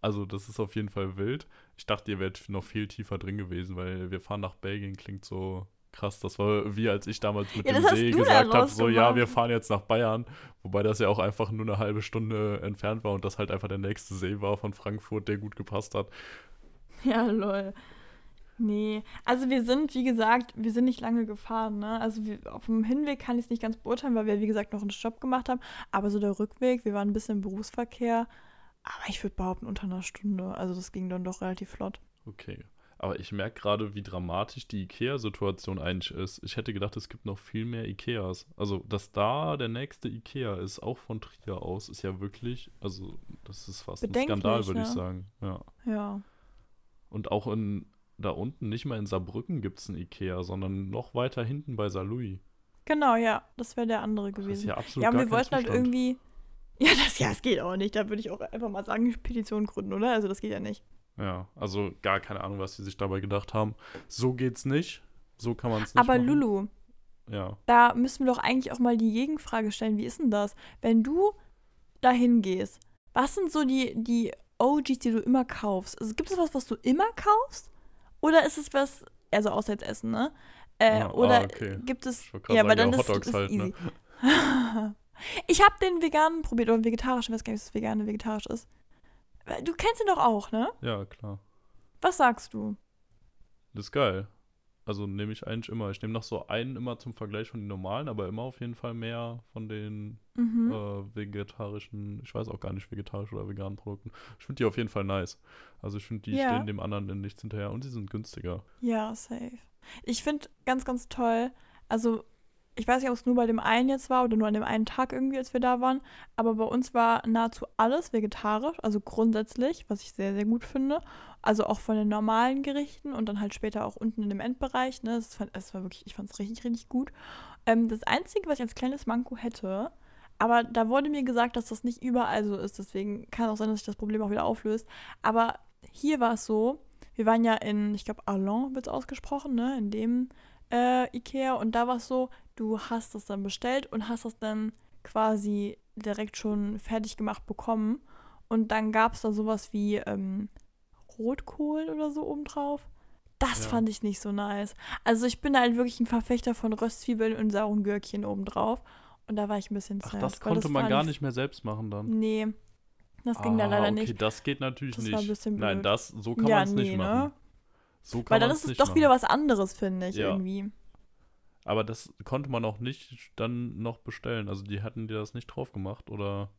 Also das ist auf jeden Fall wild. Ich dachte, ihr wärt noch viel tiefer drin gewesen, weil wir fahren nach Belgien klingt so krass. Das war wie als ich damals mit Ja, dem See gesagt habe, so ja, wir fahren jetzt nach Bayern. Wobei das ja auch einfach nur eine halbe Stunde entfernt war und das halt einfach der nächste See war von Frankfurt, der gut gepasst hat. Ja, lol. Nee, also wir sind, wie gesagt, wir sind nicht lange gefahren, ne? Also wir, auf dem Hinweg kann ich es nicht ganz beurteilen, weil wir, wie gesagt, noch einen Stopp gemacht haben. Aber so der Rückweg, wir waren ein bisschen im Berufsverkehr. Aber ich würde behaupten, unter einer Stunde. Also das ging dann doch relativ flott. Okay. Aber ich merke gerade, wie dramatisch die Ikea-Situation eigentlich ist. Ich hätte gedacht, es gibt noch viel mehr Ikeas. Also, dass da der nächste Ikea ist, auch von Trier aus, ist ja wirklich, also, das ist fast ein Skandal, würde ich ja. sagen. Ja. Ja. Und auch in, da unten, nicht mal in Saarbrücken gibt es ein Ikea, sondern noch weiter hinten bei Saarlouis. Genau, ja. Das wäre der andere Das ist gewesen. ja absolut Ja, wir wollten halt irgendwie. Ja, das ja, es geht auch nicht. Da würde ich auch einfach mal sagen, Petition gründen, oder? Also das geht ja nicht. Ja, also gar keine Ahnung, was sie sich dabei gedacht haben. So geht's nicht. So kann man es nicht Aber machen. Lulu, Ja. da müssen wir doch eigentlich auch mal die Gegenfrage stellen. Wie ist denn das? Wenn du dahin gehst, was sind so die, die OGs, die du immer kaufst? Also gibt es was, was du immer kaufst? Oder ist es was, also außer jetzt Essen, ne? Äh, Ah, ah, oder okay. gibt es. Ja, aber dann ja, ist, Hotdogs ist halt, ne? easy. ich habe den veganen probiert, oder vegetarischen, ich weiß gar nicht, was vegan und vegetarisch ist. Du kennst ihn doch auch, ne? Ja, klar. Was sagst du? Das ist geil. Also nehme ich eigentlich immer. Ich nehme noch so einen immer zum Vergleich von den normalen, aber immer auf jeden Fall mehr von den Mhm. äh, vegetarischen, ich weiß auch gar nicht, vegetarisch oder veganen Produkten. Ich finde die auf jeden Fall nice. Also ich finde, die Ja. stehen dem anderen in nichts hinterher und die sind günstiger. Ja, safe. Ich finde ganz, ganz toll, also ich weiß nicht, ob es nur bei dem einen jetzt war oder nur an dem einen Tag irgendwie, als wir da waren, aber bei uns war nahezu alles vegetarisch, also grundsätzlich, was ich sehr, sehr gut finde. Also auch von den normalen Gerichten und dann halt später auch unten in dem Endbereich. Ne? Das, fand, das war wirklich, ich fand es richtig, richtig gut. Ähm, das Einzige, was ich als kleines Manko hätte, aber da wurde mir gesagt, dass das nicht überall so ist, deswegen kann auch sein, dass sich das Problem auch wieder auflöst. Aber hier war es so, wir waren ja in, ich glaube, Alon wird es ausgesprochen, ne? In dem äh, Ikea. Und da war es so, du hast das dann bestellt und hast das dann quasi direkt schon fertig gemacht bekommen. Und dann gab es da sowas wie ähm, Rotkohl oder so obendrauf. Das Ja. fand ich nicht so nice. Also ich bin halt wirklich ein Verfechter von Röstzwiebeln und sauren Gürkchen obendrauf. Und da war ich ein bisschen Ach, sad. das weil konnte man war gar nicht mehr selbst machen dann. Nee, das ging da Ah, leider okay, nicht. das geht natürlich Das nicht. war ein bisschen Nein, das, so kann Ja, man es nicht nee, machen. ne? So kann Weil dann ist es doch machen. wieder was anderes, finde ich, Ja. irgendwie. Aber das konnte man auch nicht dann noch bestellen. Also die hatten dir das nicht drauf gemacht oder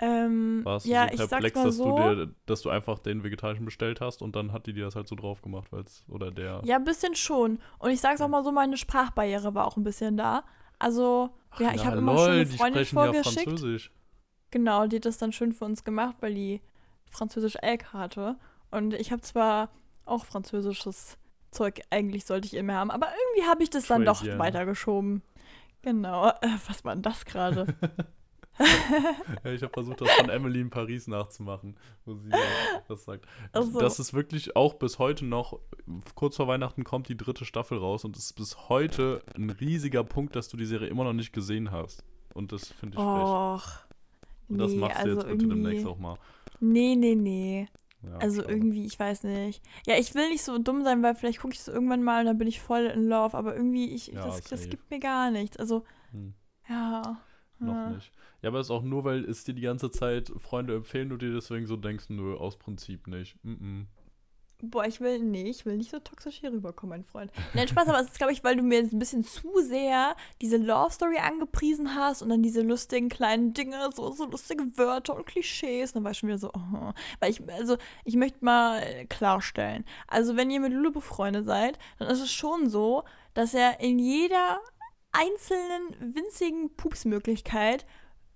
Ähm, warst ja, du ich so perplex, dass so. du dir, dass du einfach den vegetarischen bestellt hast und dann hat die dir das halt so drauf gemacht, weil's oder der. Ja, ein bisschen schon. Und ich sag's auch mal so, meine Sprachbarriere war auch ein bisschen da. Also, Ach, ja, ich habe immer schon eine Freundin ja vorgeschickt. Französisch. Genau, die hat das dann schön für uns gemacht, weil die Französisch LK hatte. Und ich habe zwar auch französisches Zeug, eigentlich sollte ich immer haben, aber irgendwie habe ich das dann doch weitergeschoben. Genau. Äh, was war denn das gerade? Ja, ich habe versucht, das von Emily in Paris nachzumachen, wo sie das sagt. Ach so. Das ist wirklich auch bis heute noch, kurz vor Weihnachten kommt die dritte Staffel raus und es ist bis heute ein riesiger Punkt, dass du die Serie immer noch nicht gesehen hast. Und das finde ich frech. Och. Und das nee, machst du also jetzt bitte demnächst auch mal. Nee, nee, nee. Ja, Also schade. irgendwie, ich weiß nicht. Ja, ich will nicht so dumm sein, weil vielleicht gucke ich es irgendwann mal und dann bin ich voll in love, aber irgendwie, ich, Ja, das, das gibt mir gar nichts. Also, Hm, ja. noch ja. nicht. Ja, aber es ist auch nur, weil es dir die ganze Zeit Freunde empfehlen, du dir deswegen so denkst, nö, aus Prinzip nicht. Mm -mm. Boah, ich will, nee, ich will nicht so toxisch hier rüberkommen, mein Freund. Nein, Spaß, aber es ist, glaube ich, weil du mir jetzt ein bisschen zu sehr diese Love Story angepriesen hast und dann diese lustigen kleinen Dinge, so, so lustige Wörter und Klischees. Dann war ich schon wieder so, oh. Weil ich, also, ich möchte mal äh, klarstellen. Also, wenn ihr mit Lulu befreundet seid, dann ist es schon so, dass er in jeder einzelnen winzigen Pupsmöglichkeit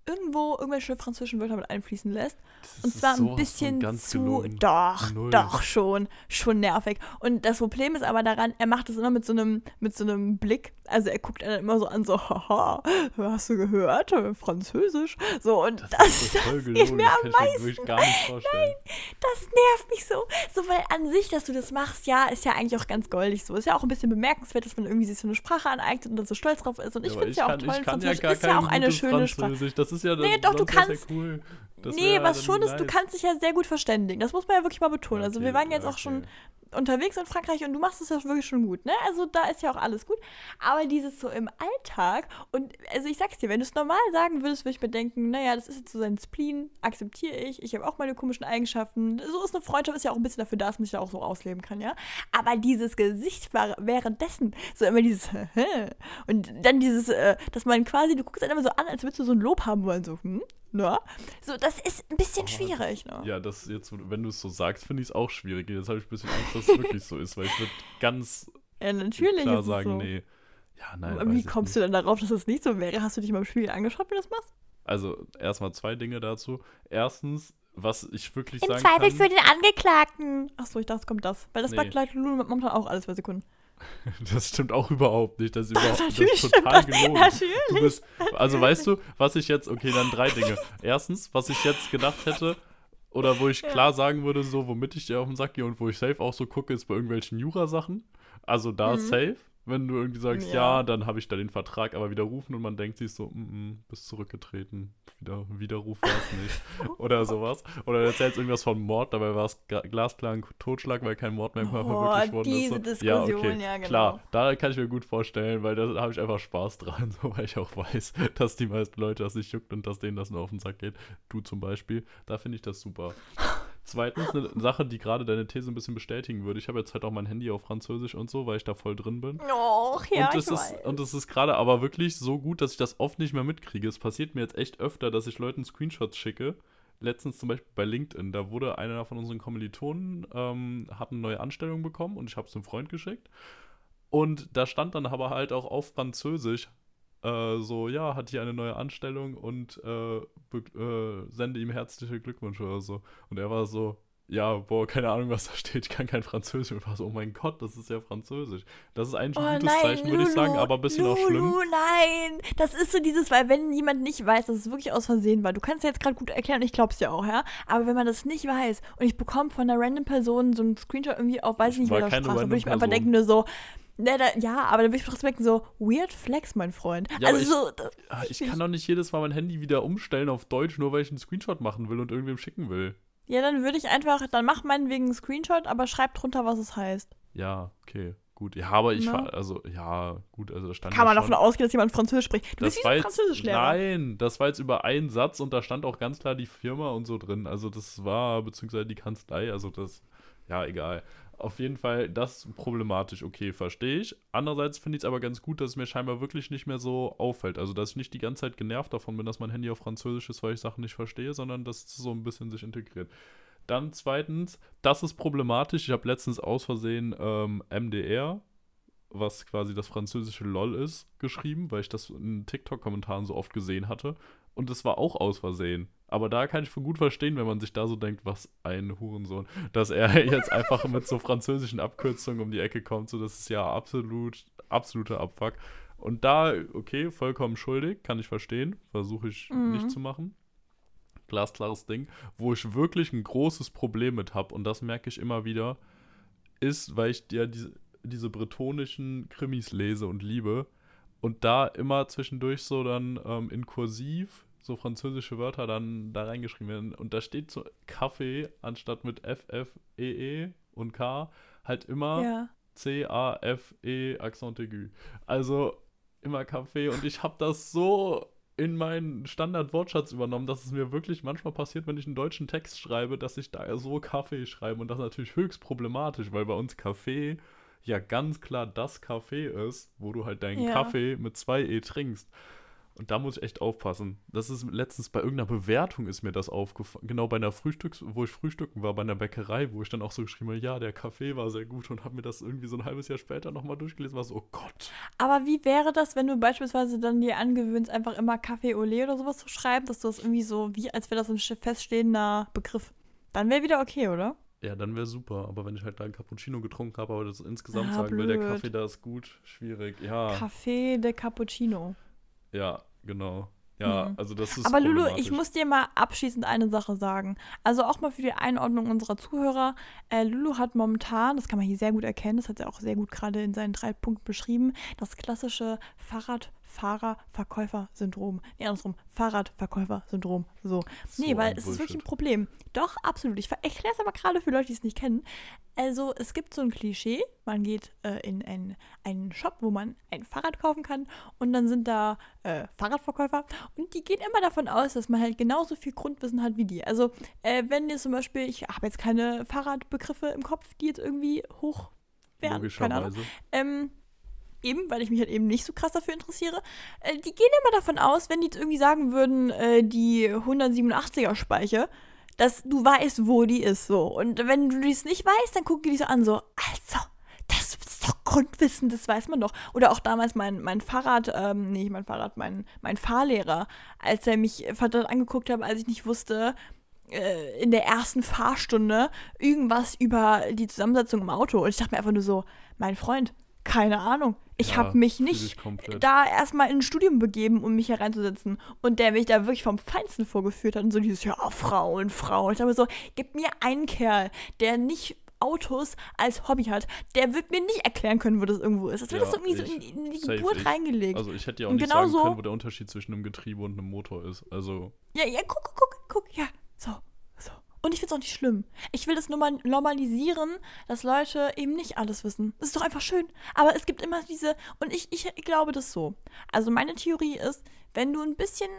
irgendwo irgendwelche französischen Wörter mit einfließen lässt. Das Und zwar ein bisschen zu. gelogen. Doch, Null. doch, schon. Schon nervig. Und das Problem ist aber daran, er macht es immer mit so einem, mit so einem Blick. Also er guckt einen immer so an, so, haha, hast du gehört? Französisch. So, und Das, das, ist voll das geht mir am meisten. gar nicht vorstellen. Das nervt mich so. So, weil an sich, dass du das machst, ja, ist ja eigentlich auch ganz goldig so. Ist ja auch ein bisschen bemerkenswert, dass man irgendwie sich so eine Sprache aneignet und dann so stolz drauf ist. Und ich finde es ja auch kann- toll. ich kann ja Französisch gar ist ja auch eine schöne Sprache. Ist ja Nee, doch, du kannst- Ja cool. Das nee, was schon ist, du nice. kannst dich ja sehr gut verständigen. Das muss man ja wirklich mal betonen. also wir Okay, waren jetzt auch okay. schon unterwegs in Frankreich und du machst es ja wirklich schon gut, ne? Also da ist ja auch alles gut. Aber dieses so im Alltag und also ich sag's dir, wenn du es normal sagen würdest, würde ich mir denken, naja, das ist jetzt so sein Spleen, akzeptiere ich. Ich habe auch meine komischen Eigenschaften. So ist eine Freundschaft, ist ja auch ein bisschen dafür da, dass man sich da auch so ausleben kann, ja? Aber dieses Gesicht war währenddessen, so immer dieses und dann dieses, äh, dass man quasi, du guckst einen immer so an, als würdest du so ein Lob haben wollen, so, hm? Na? So, das ist ein bisschen Oh, schwierig, ne? Ja, das jetzt, wenn du es so sagst, finde ich es auch schwierig. Jetzt habe ich ein bisschen Angst, dass es wirklich so ist, weil ich würde ganz Ja, natürlich klar sagen, so. nee. Ja, nein. Wie kommst du denn darauf, dass das nicht so wäre? Hast du dich mal im Spiegel angeschaut, wie du das machst? Also, erstmal zwei Dinge dazu. Erstens, was ich wirklich Im sagen Zweifel kann. für den Angeklagten. Achso, ich dachte, es kommt das. Weil das Nee. begleitet Lulu momentan auch alles zwei Sekunden. Das stimmt auch überhaupt nicht. Das ist, überhaupt, das ist total gelogen. Du bist, also weißt du, was ich jetzt, okay, dann drei Dinge. Erstens, was ich jetzt gedacht hätte, oder wo ich klar sagen würde, so, womit ich dir auf den Sack gehe und wo ich safe auch so gucke, ist bei irgendwelchen Jura-Sachen. Also da Mhm. safe. Wenn du irgendwie sagst, ja, Ja. dann habe ich da den Vertrag aber widerrufen und man denkt sich so, mm, mm, bist zurückgetreten. Wieder, Widerruf war es nicht. Oder sowas. Oder du erzählst irgendwas von Mord, dabei war es glasklar ein Totschlag, weil kein Mordmerkmal Oh, verwirklicht worden diese ist. So. Diskussion, ja, genau. Klar, da kann ich mir gut vorstellen, weil da habe ich einfach Spaß dran, so, weil ich auch weiß, dass die meisten Leute das nicht juckt und dass denen das nur auf den Sack geht. Du zum Beispiel, da finde ich das super. Zweitens, eine Sache, die gerade deine These ein bisschen bestätigen würde. Ich habe jetzt halt auch mein Handy auf Französisch und so, weil ich da voll drin bin. Och, ja, und, ich das ist, weiß. und das ist gerade aber wirklich so gut, dass ich das oft nicht mehr mitkriege. Es passiert mir jetzt echt öfter, dass ich Leuten Screenshots schicke. Letztens zum Beispiel bei LinkedIn, da wurde einer von unseren Kommilitonen, ähm, hat eine neue Anstellung bekommen und ich habe es einem Freund geschickt. Und da stand dann aber halt auch auf Französisch, äh, so, ja, hat hier eine neue Anstellung und äh, äh, sende ihm herzliche Glückwünsche oder so. Und er war so, ja, boah, keine Ahnung, was da steht. Ich kann kein Französisch. Und ich war so, oh mein Gott, das ist ja Französisch. Das ist eigentlich ein Oh gutes nein, Zeichen, würde ich sagen, Lulu, aber ein bisschen auch schlimm. Lulu, nein. Das ist so dieses, weil wenn jemand nicht weiß, dass es wirklich aus Versehen war, du kannst ja jetzt gerade gut erklären, ich glaub's ja auch, ja. Aber wenn man das nicht weiß und ich bekomme von einer random Person so einen Screenshot irgendwie auf, weiß ich nicht, welcher Sprache, würde ich mir einfach denken, nur so, ne, da, ja, aber dann würde ich denken, so, weird flex, mein Freund. Ja, also so, das, Ah, Ich kann doch nicht jedes Mal mein Handy wieder umstellen auf Deutsch, nur weil ich einen Screenshot machen will und irgendwem schicken will. Ja, dann würde ich einfach, dann mach meinetwegen einen Screenshot, aber schreib drunter, was es heißt. Ja, okay, gut. Ja, aber ich Ne? war, also, ja, gut, also da stand Kann man schon, davon ausgehen, dass jemand Französisch spricht. Du das bist wie jetzt, Französischlehrer. Nein, das war jetzt über einen Satz und da stand auch ganz klar die Firma und so drin. Also das war, beziehungsweise die Kanzlei, also das, ja, egal. Auf jeden Fall, das problematisch, okay, verstehe ich. Andererseits finde ich es aber ganz gut, dass es mir scheinbar wirklich nicht mehr so auffällt. Also, dass ich nicht die ganze Zeit genervt davon bin, dass mein Handy auf Französisch ist, weil ich Sachen nicht verstehe, sondern dass es so ein bisschen sich integriert. Dann zweitens, das ist problematisch. Ich habe letztens aus Versehen ähm, MDR, was quasi das französische LOL ist, geschrieben, weil ich das in TikTok-Kommentaren so oft gesehen hatte. Und es war auch aus Versehen. Aber da kann ich für gut verstehen, wenn man sich da so denkt, was ein Hurensohn, dass er jetzt einfach mit so französischen Abkürzungen um die Ecke kommt. So, das ist ja absolut, absoluter Abfuck. Und da, okay, vollkommen schuldig, kann ich verstehen. Versuche ich Mhm. nicht zu machen. Glasklares Ding. Wo ich wirklich ein großes Problem mit habe, und das merke ich immer wieder, ist, weil ich ja diese, diese bretonischen Krimis lese und liebe und da immer zwischendurch so dann ähm, in Kursiv so französische Wörter dann da reingeschrieben werden und da steht so Kaffee anstatt mit F, F, E, E und K halt immer Ja. C, A, F, E, Accent aigu. Also immer Kaffee und ich habe das so in meinen Standardwortschatz übernommen, dass es mir wirklich manchmal passiert, wenn ich einen deutschen Text schreibe, dass ich da so Kaffee schreibe und das ist natürlich höchst problematisch, weil bei uns Kaffee ja ganz klar das Kaffee ist, wo du halt deinen Ja. Kaffee mit zwei E trinkst. Und da muss ich echt aufpassen. Das ist letztens bei irgendeiner Bewertung ist mir das aufgefallen. Genau bei einer Frühstücks, wo ich frühstücken war, bei einer Bäckerei, wo ich dann auch so geschrieben habe, ja, der Kaffee war sehr gut und habe mir das irgendwie so ein halbes Jahr später nochmal durchgelesen, war so, oh Gott. Aber wie wäre das, wenn du beispielsweise dann dir angewöhnst, einfach immer Kaffee Olé oder sowas zu schreiben, dass du das irgendwie so, wie als wäre das ein feststehender Begriff? Dann wäre wieder okay, oder? Ja, dann wäre super. Aber wenn ich halt da einen Cappuccino getrunken habe, aber das insgesamt Ah, sagen will, der blöd. Kaffee da ist gut, schwierig. Ja, Café de Cappuccino. Ja, genau. Ja, Hm. also das ist Aber Lulu, ich muss dir mal abschließend eine Sache sagen. Also auch mal für die Einordnung unserer Zuhörer. Äh, Lulu hat momentan, das kann man hier sehr gut erkennen, das hat sie auch sehr gut gerade in seinen drei Punkten beschrieben, das klassische Fahrradfahrer-Verkäufer-Syndrom. Nee, andersrum, Fahrradverkäufer-Syndrom. So. Nee, So weil ein es ist wirklich ein Bullshit. Problem. Doch, absolut. Ich ver- erkläre es aber gerade für Leute, die es nicht kennen. Also, es gibt so ein Klischee. Man geht äh, in ein, einen Shop, wo man ein Fahrrad kaufen kann. Und dann sind da äh, Fahrradverkäufer. Und die gehen immer davon aus, dass man halt genauso viel Grundwissen hat wie die. Also, äh, wenn ihr zum Beispiel, ich habe jetzt keine Fahrradbegriffe im Kopf, die jetzt irgendwie hoch werden. Keine Ahnung. Logischerweise. Ähm, eben, weil ich mich halt eben nicht so krass dafür interessiere. Äh, die gehen immer davon aus, wenn die jetzt irgendwie sagen würden, äh, die 187er Speiche, dass du weißt, wo die ist, so. Und wenn du dies nicht weißt, dann gucken die so an, so, also, das ist doch Grundwissen, das weiß man doch. Oder auch damals mein, mein Fahrrad, ähm, nicht mein Fahrrad, mein, mein Fahrlehrer, als er mich verdammt angeguckt hat, als ich nicht wusste, äh, in der ersten Fahrstunde irgendwas über die Zusammensetzung im Auto. Und ich dachte mir einfach nur so, mein Freund, keine Ahnung. Ich Ja, habe mich nicht da erstmal in ein Studium begeben, um mich hier reinzusetzen. Und der mich da wirklich vom Feinsten vorgeführt hat. Und so dieses, ja, Frauen, Frauen. Ich dachte mir so, gib mir einen Kerl, der nicht Autos als Hobby hat, der wird mir nicht erklären können, wo das irgendwo ist. Das wird Ja, das irgendwie so in, in die Safe Geburt ich. reingelegt. Also ich hätte ja auch Und nicht genau sagen so- können, wo der Unterschied zwischen einem Getriebe und einem Motor ist. Also, Ja, ja, guck, guck, guck, guck, ja, so. Und ich find's auch nicht schlimm. Ich will das normalisieren, dass Leute eben nicht alles wissen. Das ist doch einfach schön. Aber es gibt immer diese, und ich, ich glaube das so. Also meine Theorie ist, wenn du ein bisschen,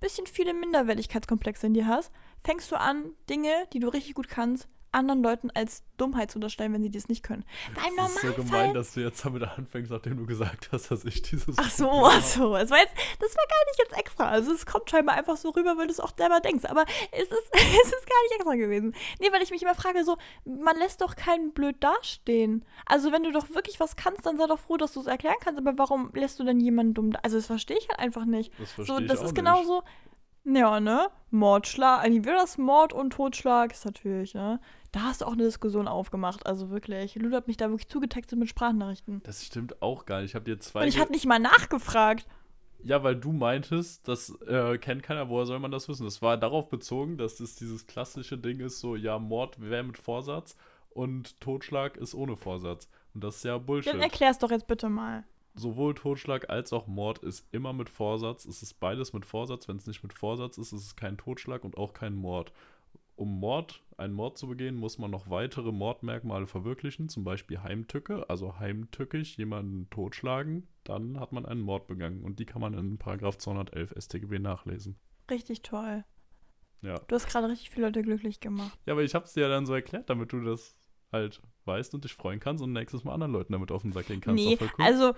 bisschen viele Minderwertigkeitskomplexe in dir hast, fängst du an, Dinge, die du richtig gut kannst, anderen Leuten als Dummheit zu unterstellen, wenn sie das nicht können. Weil im das ist so Normalfall gemein, dass du jetzt damit anfängst, nachdem du gesagt hast, dass ich dieses. Ach so, ach so. Es war jetzt, das war gar nicht jetzt extra. Also es kommt scheinbar einfach so rüber, weil du es auch selber denkst. Aber es ist, es ist gar nicht extra gewesen. Nee, weil ich mich immer frage, so, man lässt doch keinen blöd dastehen. Also wenn du doch wirklich was kannst, dann sei doch froh, dass du es erklären kannst. Aber warum lässt du denn jemanden dumm da? Also das verstehe ich halt einfach nicht. Das So, das ich auch ist nicht. Ja, ne? Mordschlag, wie wäre das? Mord und Totschlag ist natürlich, ne? Da hast du auch eine Diskussion aufgemacht, also wirklich. Lulu hat mich da wirklich zugetextet mit Sprachnachrichten. Das stimmt auch gar nicht. Ich habe dir zwei. Und ich habe nicht mal nachgefragt. Ja, weil du meintest, das äh, kennt keiner, woher soll man das wissen? Das war darauf bezogen, dass es dieses klassische Ding ist, so, ja, Mord wäre mit Vorsatz und Totschlag ist ohne Vorsatz. Und das ist ja Bullshit. Dann erklär's doch jetzt bitte mal. Sowohl Totschlag als auch Mord ist immer mit Vorsatz. Es ist beides mit Vorsatz. Wenn es nicht mit Vorsatz ist, ist es kein Totschlag und auch kein Mord. Um Mord, einen Mord zu begehen, muss man noch weitere Mordmerkmale verwirklichen, zum Beispiel Heimtücke, also heimtückig jemanden totschlagen, dann hat man einen Mord begangen und die kann man in Paragraph 211 StGB nachlesen. Richtig toll. Ja. Du hast gerade richtig viele Leute glücklich gemacht. Ja, aber ich habe es dir ja dann so erklärt, damit du das halt weißt und dich freuen kannst und nächstes Mal anderen Leuten damit auf den Sack gehen kannst. Nee, cool. also,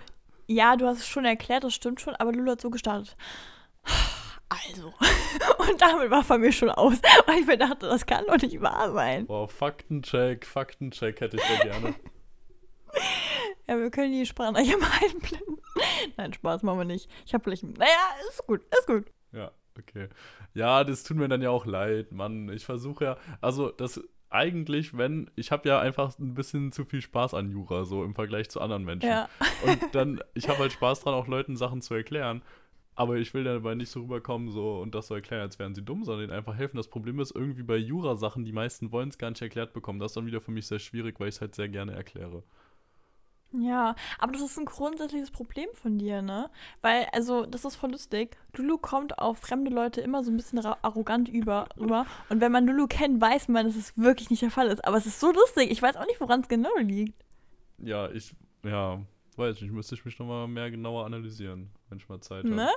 ja, du hast es schon erklärt, das stimmt schon, aber Lulu hat so gestartet. Also. Und damit war von mir schon aus, weil ich mir dachte, das kann doch nicht wahr sein. Boah, Faktencheck, Faktencheck hätte ich ja gerne. Ja, wir können die Sprachnachricht mal einblenden. Nein, Spaß machen wir nicht. Ich habe vielleicht. Naja, ist gut, ist gut. Ja, okay. Ja, das tut mir dann ja auch leid, Mann. Ich versuche ja, also das eigentlich, wenn, ich habe ja einfach ein bisschen zu viel Spaß an Jura, so im Vergleich zu anderen Menschen. Ja. Und dann, ich habe halt Spaß dran, auch Leuten Sachen zu erklären. Aber ich will dabei nicht so rüberkommen so und das so erklären, als wären sie dumm, sondern ihnen einfach helfen. Das Problem ist irgendwie bei Jura-Sachen, die meisten wollen es gar nicht erklärt bekommen. Das ist dann wieder für mich sehr schwierig, weil ich es halt sehr gerne erkläre. Ja, aber das ist ein grundsätzliches Problem von dir, ne? Weil, also, das ist voll lustig. Lulu kommt auf fremde Leute immer so ein bisschen arrogant über, rüber. Und wenn man Lulu kennt, weiß man, dass es wirklich nicht der Fall ist. Aber es ist so lustig. Ich weiß auch nicht, woran es genau liegt. Ja, ich, ja, weiß nicht, müsste ich mich nochmal mehr genauer analysieren, wenn ich mal Zeit habe. Ne?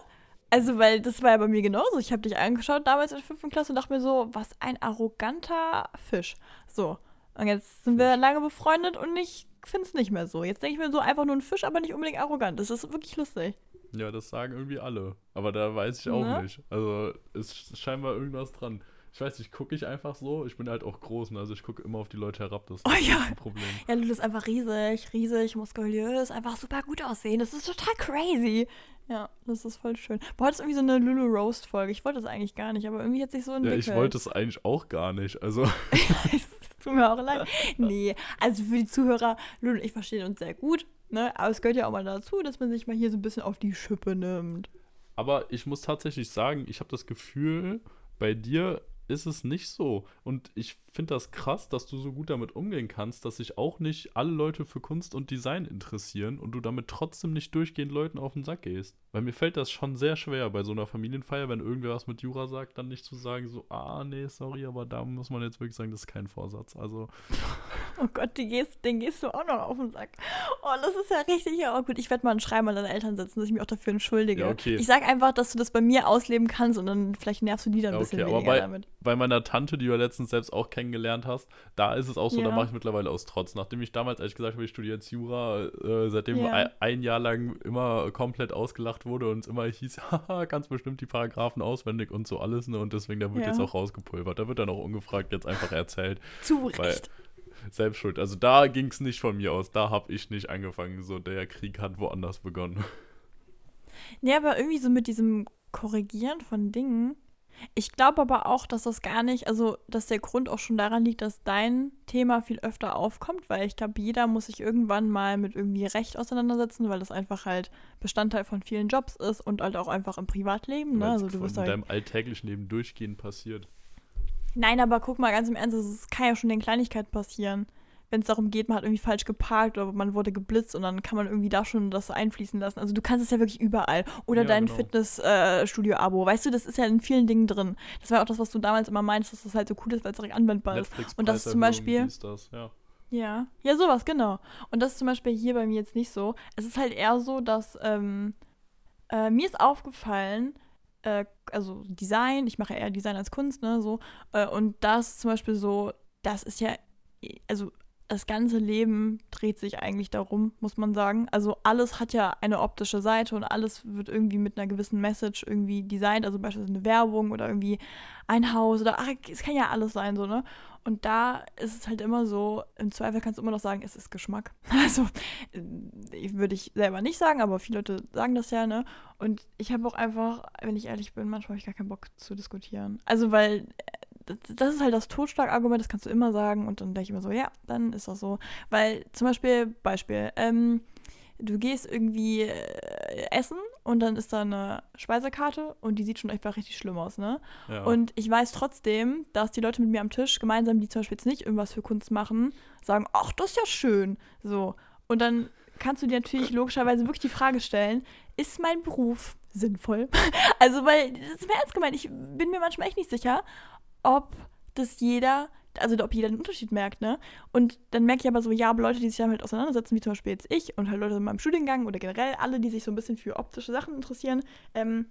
Also, weil das war ja bei mir genauso. Ich habe dich angeschaut damals in der fünften Klasse und dachte mir so, was ein arroganter Fisch. So. Und jetzt sind wir lange befreundet und ich finde es nicht mehr so. Jetzt denke ich mir so, einfach nur ein Fisch, aber nicht unbedingt arrogant. Das ist wirklich lustig. Ja, das sagen irgendwie alle. Aber da weiß ich auch Ne? nicht. Also ist scheinbar irgendwas dran. Ich weiß nicht, gucke ich einfach so. Ich bin halt auch groß, ne? also ich gucke immer auf die Leute herab. Das ist Oh ja. ein Problem. Ja, Lulu ist einfach riesig, riesig, muskulös, einfach super gut aussehen. Das ist total crazy. Ja, das ist voll schön. Boah, heute ist irgendwie so eine Lulu Roast Folge. Ich wollte das eigentlich gar nicht, aber irgendwie hat sich so Ja, entwickelt. ich wollte es eigentlich auch gar nicht. Also, tut mir auch leid. Nee, also für die Zuhörer, Lulu und ich verstehen uns sehr gut, ne? Aber es gehört ja auch mal dazu, dass man sich mal hier so ein bisschen auf die Schippe nimmt. aber ich muss tatsächlich sagen, ich habe das Gefühl, bei dir ist es nicht so. Und ich finde das krass, dass du so gut damit umgehen kannst, dass sich auch nicht alle Leute für Kunst und Design interessieren und du damit trotzdem nicht durchgehend Leuten auf den Sack gehst. Weil mir fällt das schon sehr schwer bei so einer Familienfeier, wenn irgendwer was mit Jura sagt, dann nicht zu sagen, so, ah, nee, sorry, aber da muss man jetzt wirklich sagen, das ist kein Vorsatz. Also, Oh Gott, die gehst, den gehst du auch noch auf den Sack. Oh, das ist ja richtig ja, oh, gut. Ich werde mal ein Schreiben an deine Eltern setzen, dass ich mich auch dafür entschuldige. Ja, okay. Ich sag einfach, dass du das bei mir ausleben kannst und dann vielleicht nervst du die dann ein Ja, bisschen okay, aber weniger bei- damit. bei meiner Tante, die ja letztens selbst auch kennengelernt hast, da ist es auch so, da Ja. mache ich mittlerweile aus Trotz. Nachdem ich damals, als ich gesagt habe, ich studiere jetzt Jura, äh, seitdem Ja. ein, ein Jahr lang immer komplett ausgelacht wurde und es immer hieß, haha, ganz bestimmt die Paragraphen auswendig und so alles, ne? Und deswegen, da wird Ja. jetzt auch rausgepulvert. Da wird dann auch ungefragt jetzt einfach erzählt. Zu Recht. Selbst schuld. Also da ging es nicht von mir aus. Da habe ich nicht angefangen. So, der Krieg hat woanders begonnen. Nee, aber irgendwie so mit diesem Korrigieren von Dingen. Ich glaube aber auch, dass das gar nicht, also dass der Grund auch schon daran liegt, dass dein Thema viel öfter aufkommt, weil ich glaube, jeder muss sich irgendwann mal mit irgendwie Recht auseinandersetzen, weil das einfach halt Bestandteil von vielen Jobs ist und halt auch einfach im Privatleben. Ne? Also du wirst halt deinem alltäglichen Leben durchgehend passiert. Nein, aber guck mal ganz im Ernst, es kann ja schon in Kleinigkeiten passieren. Wenn es darum geht, man hat irgendwie falsch geparkt oder man wurde geblitzt und dann kann man irgendwie da schon das einfließen lassen. Also du kannst es ja wirklich überall. Oder Ja, dein genau. Fitnessstudio-Abo. weißt du, das ist ja in vielen Dingen drin. Das war auch das, was du damals immer meinst, dass das halt so cool ist, weil es direkt anwendbar ist. Und das ist zum Beispiel- Dies, das, ja. Ja. Ja, sowas, genau. Und das ist zum Beispiel hier bei mir jetzt nicht so. Es ist halt eher so, dass ähm, äh, mir ist aufgefallen, äh, also Design, ich mache eher Design als Kunst, ne, so. Äh, und das ist zum Beispiel so, das ist ja, also das ganze Leben dreht sich eigentlich darum, muss man sagen. Also alles hat ja eine optische Seite und alles wird irgendwie mit einer gewissen Message irgendwie designt, also beispielsweise eine Werbung oder irgendwie ein Haus oder ach, es kann ja alles sein, so, ne? Und da ist es halt immer so, im Zweifel kannst du immer noch sagen, es ist Geschmack. Also, äh, würde ich selber nicht sagen, aber viele Leute sagen das ja, ne? Und ich habe auch einfach, wenn ich ehrlich bin, manchmal habe ich gar keinen Bock zu diskutieren. Also, weil das ist halt das Totschlagargument, das kannst du immer sagen. Und dann denke ich immer so, ja, dann ist das so. Weil zum Beispiel, Beispiel, ähm, du gehst irgendwie äh, essen und dann ist da eine Speisekarte und die sieht schon einfach richtig schlimm aus, ne? Ja. Und ich weiß trotzdem, dass die Leute mit mir am Tisch gemeinsam, die zum Beispiel jetzt nicht irgendwas für Kunst machen, sagen, ach, das ist ja schön. So. Und dann kannst du dir natürlich logischerweise wirklich die Frage stellen, ist mein Beruf sinnvoll? also, weil, das ist mir ernst gemeint, ich bin mir manchmal echt nicht sicher, ob das jeder, also ob jeder den Unterschied merkt, ne? Und dann merke ich aber so, ja, aber Leute, die sich damit auseinandersetzen, wie zum Beispiel jetzt ich und halt Leute in meinem Studiengang oder generell alle, die sich so ein bisschen für optische Sachen interessieren, ähm,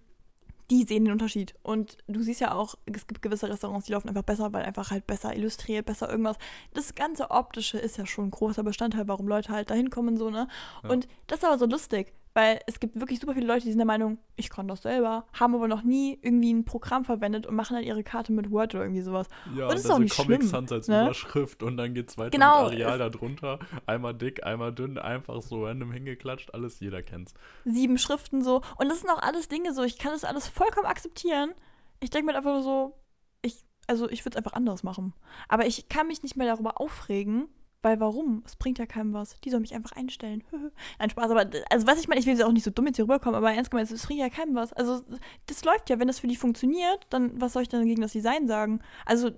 die sehen den Unterschied. Und du siehst ja auch, es gibt gewisse Restaurants, die laufen einfach besser, weil einfach halt besser illustriert, besser irgendwas. Das ganze Optische ist ja schon ein großer Bestandteil, warum Leute halt da hinkommen, so, ne? Ja. Und das ist aber so lustig, weil es gibt wirklich super viele Leute, die sind der Meinung, ich kann das selber, haben aber noch nie irgendwie ein Programm verwendet und machen dann ihre Karte mit Word oder irgendwie sowas. Ja, und das ist auch nicht Comic schlimm. Sans als ne? Überschrift und dann geht es weiter genau, mit Areal darunter. Einmal dick, einmal dünn, einfach so random hingeklatscht, alles, jeder kennt's. Sieben Schriften so. Und das sind auch alles Dinge so, ich kann das alles vollkommen akzeptieren. Ich denke mir einfach nur so, ich, also ich würde es einfach anders machen. Aber ich kann mich nicht mehr darüber aufregen, weil warum? Es bringt ja keinem was. Die soll mich einfach einstellen. Nein, Spaß, aber also was ich meine, ich will jetzt auch nicht so dumm jetzt hier rüberkommen, aber ernst gemeint, es bringt ja keinem was. Also das läuft ja, wenn das für die funktioniert, dann was soll ich dann gegen das Design sagen? Also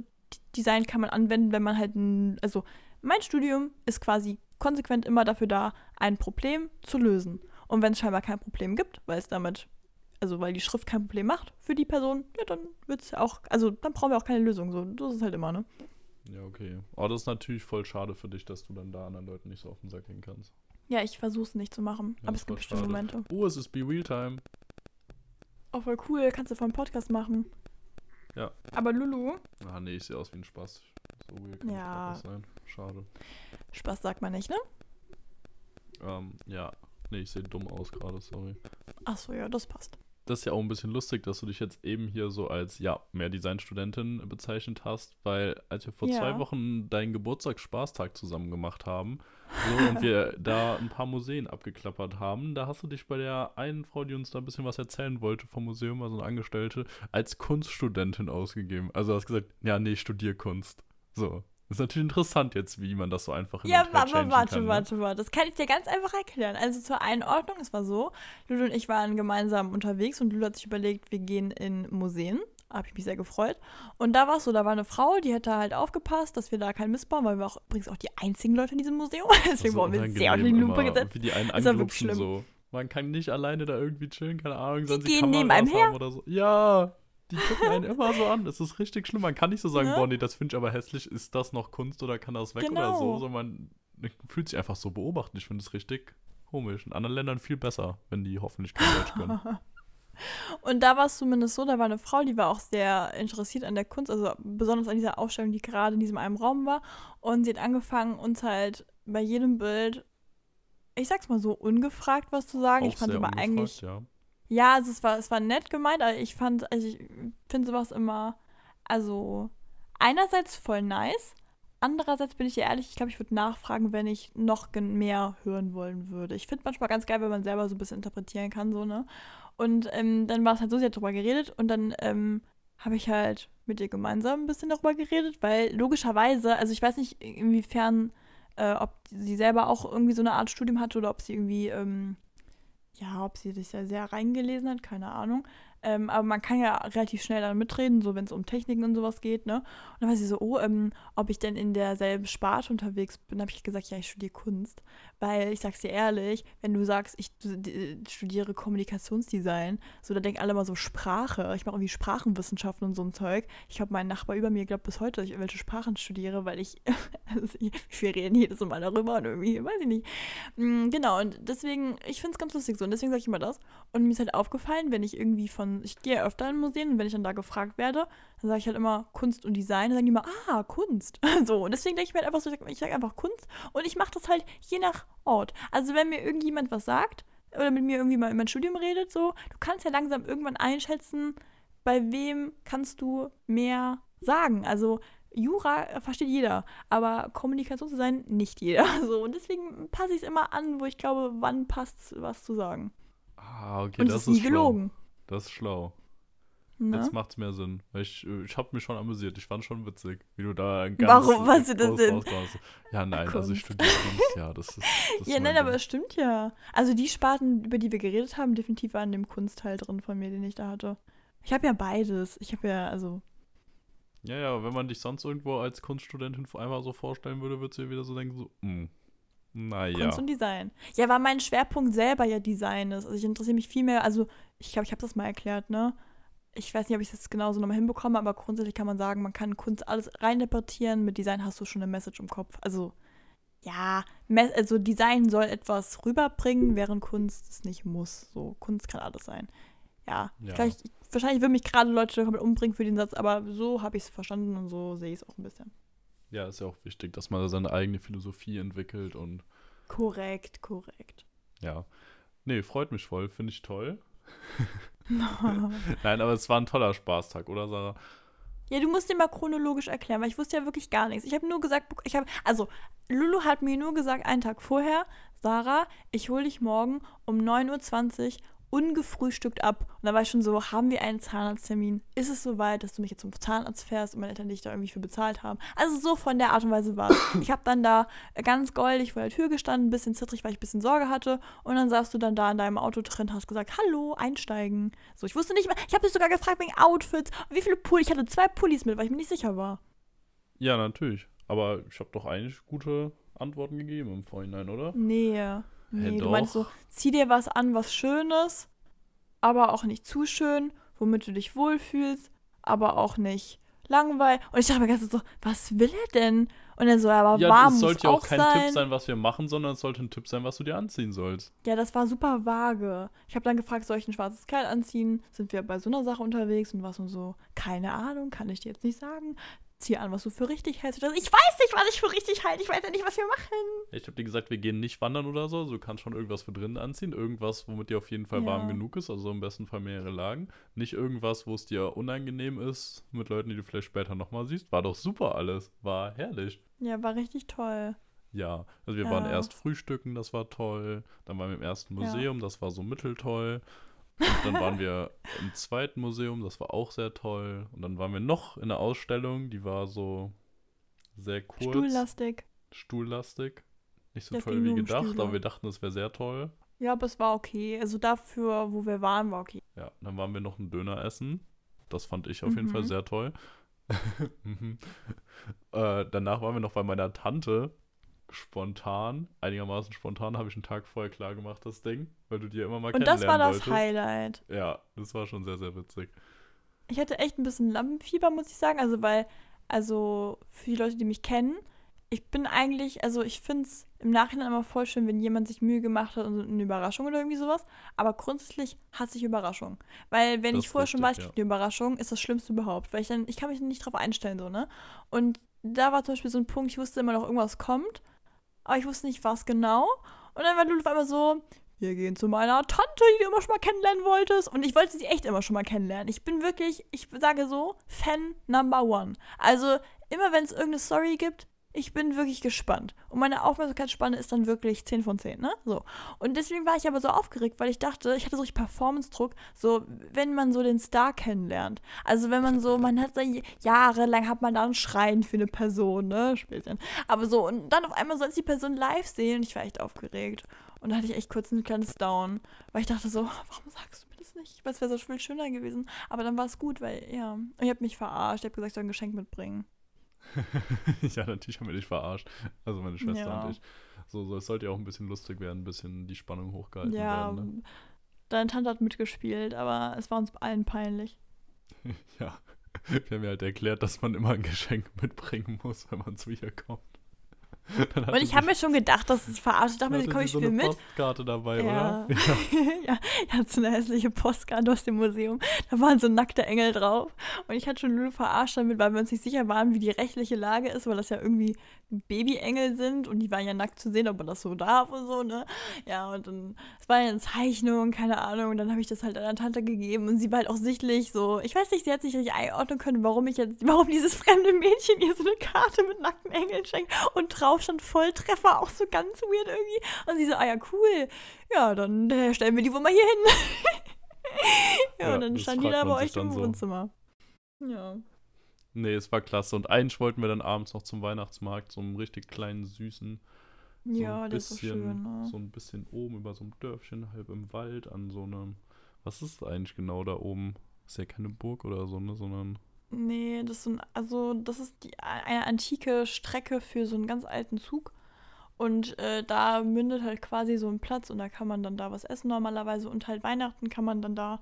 Design kann man anwenden, wenn man halt ein, also mein Studium ist quasi konsequent immer dafür da, ein Problem zu lösen. Und wenn es scheinbar kein Problem gibt, weil es damit, also weil die Schrift kein Problem macht für die Person, ja, dann wird es auch, also dann brauchen wir auch keine Lösung. So, das ist halt immer, ne? Ja, okay. Aber das ist natürlich voll schade für dich, dass du dann da anderen Leuten nicht so auf den Sack gehen kannst. Ja, ich versuche es nicht zu machen. Ja, aber es gibt bestimmt Momente. Oh, es ist Be Real Time. Oh, voll cool. Kannst du von Podcast machen. Ja. Aber Lulu? Ah, nee, ich sehe aus wie ein Spaß. So weird kann ja. das sein. Schade. Spaß sagt man nicht, ne? Ähm, ja. Nee, ich sehe dumm aus gerade, sorry. Achso, ja, das passt das ist ja auch ein bisschen lustig, dass du dich jetzt eben hier so als, ja, mehr Designstudentin bezeichnet hast, weil als wir vor ja. zwei Wochen deinen Geburtstagsspaßtag zusammen gemacht haben so, und wir da ein paar Museen abgeklappert haben, da hast du dich bei der einen Frau, die uns da ein bisschen was erzählen wollte vom Museum, also eine Angestellte, als Kunststudentin ausgegeben. Also hast gesagt, ja, nee, ich studiere Kunst. So. Das ist natürlich interessant jetzt, wie man das so einfach Ja, warte, kann, ne? warte, warte. Das kann ich dir ganz einfach erklären. Also zur Einordnung, es war so, Lulu und ich waren gemeinsam unterwegs und Lulu hat sich überlegt, wir gehen in Museen. Habe ich mich sehr gefreut. Und da war es so, da war eine Frau, die hätte halt aufgepasst, dass wir da keinen Mist bauen, weil wir auch übrigens auch die einzigen Leute in diesem Museum. Deswegen wurden wir sehr unter die Lupe gesetzt. Wie die einen das war wirklich schlimm. so. Man kann nicht alleine da irgendwie chillen, keine Ahnung, sonst die gehen neben einem her. oder so. Ja, die gucken einen immer so an. Das ist richtig schlimm. Man kann nicht so sagen, ne? boah, nee, das finde ich aber hässlich. Ist das noch Kunst oder kann das weg genau. oder so? so man fühlt sich einfach so beobachtet. Ich finde es richtig komisch. In anderen Ländern viel besser, wenn die hoffentlich kein Deutsch können. Und da war es zumindest so, da war eine Frau, die war auch sehr interessiert an der Kunst, also besonders an dieser Ausstellung, die gerade in diesem einen Raum war. Und sie hat angefangen, uns halt bei jedem Bild, ich sag's mal so, ungefragt was zu sagen. Auch ich fand immer eigentlich. Ja. Ja, also es war, es war nett gemeint, aber ich fand, also ich finde sowas immer, also einerseits voll nice, andererseits bin ich dir ehrlich, ich glaube, ich würde nachfragen, wenn ich noch mehr hören wollen würde. Ich finde manchmal ganz geil, wenn man selber so ein bisschen interpretieren kann, so, ne? Und ähm, dann war es halt so, sie hat drüber geredet und dann ähm, habe ich halt mit ihr gemeinsam ein bisschen darüber geredet, weil logischerweise, also ich weiß nicht, inwiefern, äh, ob sie selber auch irgendwie so eine Art Studium hatte oder ob sie irgendwie, ähm, ja, ob sie sich da sehr reingelesen hat, keine Ahnung. Ähm, aber man kann ja relativ schnell dann mitreden, so wenn es um Techniken und sowas geht, ne? Und dann war sie so, oh, ähm, ob ich denn in derselben Sparte unterwegs bin, habe ich gesagt, ja, ich studiere Kunst. Weil ich sag's dir ehrlich, wenn du sagst, ich studiere Kommunikationsdesign, so da denken alle mal so Sprache. Ich mache irgendwie Sprachenwissenschaften und so ein Zeug. Ich habe meinen Nachbar über mir glaubt bis heute, dass ich irgendwelche Sprachen studiere, weil ich, also wir reden jedes Mal darüber und irgendwie, weiß ich nicht. Mm, genau, und deswegen, ich finde es ganz lustig so und deswegen sage ich immer das. Und mir ist halt aufgefallen, wenn ich irgendwie von dann, ich gehe öfter in Museen und wenn ich dann da gefragt werde, dann sage ich halt immer Kunst und Design. Dann sagen die immer, ah, Kunst. so, und deswegen denke ich mir halt einfach so, ich sage einfach Kunst und ich mache das halt je nach Ort. Also wenn mir irgendjemand was sagt oder mit mir irgendwie mal in mein Studium redet, so, du kannst ja langsam irgendwann einschätzen, bei wem kannst du mehr sagen. Also Jura versteht jeder, aber Kommunikation zu sein, nicht jeder. So, und deswegen passe ich es immer an, wo ich glaube, wann passt was zu sagen. Ah, okay, und das ist nie schlau. gelogen. Das ist schlau. Ne? Jetzt macht's mehr Sinn. Ich, äh, ich habe mich schon amüsiert. Ich fand schon witzig, wie du da ein Warum? Was ist das denn? Ja, nein, also ich studiere Kunst, ja, das ist. Das Ja, nein, mein aber Ding. es stimmt ja. Also die Sparten, über die wir geredet haben, definitiv waren in dem Kunstteil drin von mir, den ich da hatte. Ich habe ja beides. Ich habe ja, also, Ja, ja, wenn man dich sonst irgendwo als Kunststudentin vor einmal so vorstellen würde, würdest du dir wieder so denken, so, hm, naja. Kunst und Design. Ja, weil mein Schwerpunkt selber ja Design ist. Also ich interessiere mich viel mehr, also ich glaube, ich habe das mal erklärt, ne? Ich weiß nicht, ob ich das genauso nochmal hinbekomme, aber grundsätzlich kann man sagen, man kann Kunst alles reininterpretieren. Mit Design hast du schon eine Message im Kopf. Also, ja, also Design soll etwas rüberbringen, während Kunst es nicht muss. So, Kunst kann alles sein. Ja, Ja. wahrscheinlich würden mich gerade Leute komplett umbringen für den Satz, aber so habe ich es verstanden und so sehe ich es auch ein bisschen. Ja, ist ja auch wichtig, dass man da seine eigene Philosophie entwickelt und Korrekt, korrekt. ja. Nee, freut mich voll, finde ich toll. Nein, aber es war ein toller Spaßtag, oder Sarah? Ja, du musst dir mal chronologisch erklären, weil ich wusste ja wirklich gar nichts. Ich habe nur gesagt, ich habe, also Lulu hat mir nur gesagt, einen Tag vorher, Sarah, ich hole dich morgen um 9.20 Uhr ungefrühstückt ab. Und da war ich schon so, haben wir einen Zahnarzttermin? Ist es soweit, dass du mich jetzt zum Zahnarzt fährst und meine Eltern dich da irgendwie für bezahlt haben? Also so von der Art und Weise war es. Ich habe dann da ganz goldig vor der Tür gestanden, ein bisschen zittrig, weil ich ein bisschen Sorge hatte. Und dann saßt du dann da in deinem Auto drin, hast gesagt, hallo, einsteigen. So, ich wusste nicht, mehr- ich habe dich sogar gefragt wegen Outfits. Wie viele Pullis? Ich hatte zwei Pullis mit, weil ich mir nicht sicher war. Ja, natürlich. Aber ich habe doch eigentlich gute Antworten gegeben im Vorhinein, oder? Nee. Nee, du doch. meinst so, zieh dir was an, was Schönes, aber auch nicht zu schön, womit du dich wohlfühlst, aber auch nicht langweilig. Und ich dachte mir ganz so, was will er denn? Und dann so, aber Ja, warm es muss sollte ja auch auch kein sein. Tipp sein, was wir machen, sondern es sollte ein Tipp sein, was du dir anziehen sollst. Ja, das war super vage. Ich habe dann gefragt, soll ich ein schwarzes Kleid anziehen? Sind wir bei so einer Sache unterwegs? Und was und so, keine Ahnung, kann ich dir jetzt nicht sagen. Zieh an, was du für richtig hältst. Ich weiß nicht, was ich für richtig halte. Ich weiß ja nicht, was wir machen. Ich habe dir gesagt, wir gehen nicht wandern oder so. Also du kannst schon irgendwas für drinnen anziehen. Irgendwas, womit dir auf jeden Fall Ja. warm genug ist. Also im besten Fall mehrere Lagen. Nicht irgendwas, wo es dir unangenehm ist mit Leuten, die du vielleicht später nochmal siehst. War doch super alles. War herrlich. Ja, war richtig toll. Ja, also wir waren Ja. erst frühstücken, das war toll. Dann waren wir im ersten Ja. Museum, das war so mitteltoll. Und dann waren wir im zweiten Museum, das war auch sehr toll. Und dann waren wir noch in einer Ausstellung, die war so sehr kurz. Stuhllastig. Stuhllastig. Nicht so Das toll wie gedacht, aber wir dachten, es wäre sehr toll. Ja, aber es war okay. Also dafür, wo wir waren, war okay. Ja, dann waren wir noch einen Döner essen. Das fand ich auf jeden Mhm. Fall sehr toll. Mhm. äh, danach waren wir noch bei meiner Tante. Spontan, einigermaßen spontan, habe ich einen Tag vorher klar gemacht, das Ding, weil du dir immer mal Und das war das wolltest. Highlight. Ja, das war schon sehr, sehr witzig. Ich hatte echt ein bisschen Lampenfieber, muss ich sagen. Also, weil, also für die Leute, die mich kennen, ich bin eigentlich, also ich finde es im Nachhinein immer voll schön, wenn jemand sich Mühe gemacht hat und eine Überraschung oder irgendwie sowas. Aber grundsätzlich hasse ich Überraschung. Weil wenn Das ich vorher schon richtig, weiß, ich krieg eine Überraschung, ist das Schlimmste überhaupt. Weil ich dann, ich kann mich nicht drauf einstellen, so, ne? Und da war zum Beispiel so ein Punkt, ich wusste immer noch, irgendwas kommt, aber ich wusste nicht, was genau. Und dann war Lulu auf einmal so, wir gehen zu meiner Tante, die du immer schon mal kennenlernen wolltest. Und ich wollte sie echt immer schon mal kennenlernen. Ich bin wirklich, ich sage so, Fan Number One. Also immer wenn es irgendeine Story gibt, ich bin wirklich gespannt. Und meine Aufmerksamkeitsspanne ist dann wirklich 10 von 10, ne? So. Und deswegen war ich aber so aufgeregt, weil ich dachte, ich hatte so richtig Performance-Druck, so, wenn man so den Star kennenlernt. Also wenn man so, man hat so jahrelang hat man da einen Schrein für eine Person, ne? Späßchen. Aber so, und dann auf einmal soll ich die Person live sehen und ich war echt aufgeregt. Und da hatte ich echt kurz ein kleines Down, weil ich dachte so, warum sagst du mir das nicht? Weil es wäre so viel schöner gewesen. Aber dann war es gut, weil, ja. Und ich habe mich verarscht. Ich habe gesagt, ich soll ein Geschenk mitbringen. ja, natürlich haben wir dich verarscht. Also meine Schwester Ja. und ich. So, so, es sollte ja auch ein bisschen lustig werden, ein bisschen die Spannung hochgehalten Ja, werden. Ne? deine Tante hat mitgespielt, aber es war uns allen peinlich. Ja, wir haben ja halt erklärt, dass man immer ein Geschenk mitbringen muss, wenn man zu ihr kommt. Und ich habe mir schon gedacht, dass es verarscht. Ich dachte mir, komm, ich so spiele eine mit. Postkarte dabei, Ja. oder? ja, ich hatte so eine hässliche Postkarte aus dem Museum. Da waren so nackte Engel drauf. Und ich hatte schon Lulu verarscht damit, weil wir uns nicht sicher waren, wie die rechtliche Lage ist, weil das ja irgendwie Babyengel sind und die waren ja nackt zu sehen, ob man das so darf und so, ne? Ja, und dann, es war ja eine Zeichnung, keine Ahnung. Und dann habe ich das halt einer Tante gegeben und sie war halt auch sichtlich so, ich weiß nicht, sie hat sich nicht einordnen können, warum ich jetzt, warum dieses fremde Mädchen ihr so eine Karte mit nackten Engeln schenkt und drauf stand Volltreffer, auch so ganz weird irgendwie. Und sie so, ah ja, cool. Ja, dann äh, stellen wir die wohl mal hier hin. ja, Ja, und dann stand die da bei euch im so. Wohnzimmer. Ja. Nee, es war klasse. Und eigentlich wollten wir dann abends noch zum Weihnachtsmarkt, so einen richtig kleinen, süßen, so Ja, ein das ist so bisschen, schön, ne? so ein bisschen oben über so einem Dörfchen, halb im Wald, an so einem, was ist eigentlich genau da oben? Ist ja keine Burg oder so, ne, sondern, Nee, das ein, also das ist die, eine antike Strecke für so einen ganz alten Zug. Und äh, da mündet halt quasi so ein Platz und da kann man dann da was essen normalerweise. Und halt Weihnachten kann man dann da,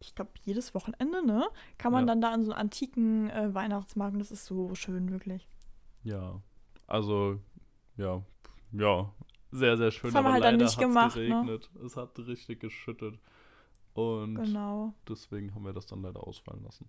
ich glaube, jedes Wochenende, ne? Kann man Ja. dann da an so einen antiken äh, Weihnachtsmarkt. und Das ist so schön, wirklich. ja, also, ja, ja, sehr, sehr schön, Das haben wir halt dann nicht gemacht, ne? Es hat richtig geschüttet. Und Genau. deswegen haben wir das dann leider ausfallen lassen.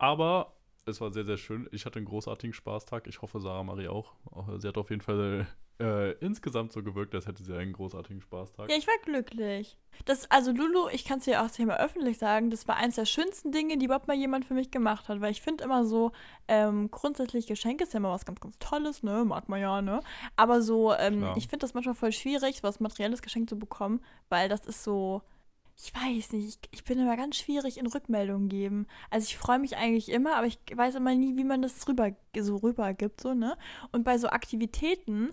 Aber es war sehr, sehr schön. Ich hatte einen großartigen Spaßtag. Ich hoffe, Sarah Marie auch. Auch, Sie hat auf jeden Fall äh, insgesamt so gewirkt, als hätte sie einen großartigen Spaßtag. Ja, ich war glücklich. Das, also Lulu, ich kann es dir auch mal öffentlich sagen, das war eins der schönsten Dinge, die überhaupt mal jemand für mich gemacht hat. Weil ich finde immer so, ähm, grundsätzlich Geschenke ist ja immer was ganz, ganz Tolles, ne? Mag man ja, ne? Aber so, ähm, ich finde das manchmal voll schwierig, was materielles Geschenk zu bekommen, weil das ist so. Ich weiß nicht, ich, ich bin immer ganz schwierig in Rückmeldungen geben. Also ich freue mich eigentlich immer, aber ich weiß immer nie, wie man das rüber, so rübergibt, so, ne? Und bei so Aktivitäten,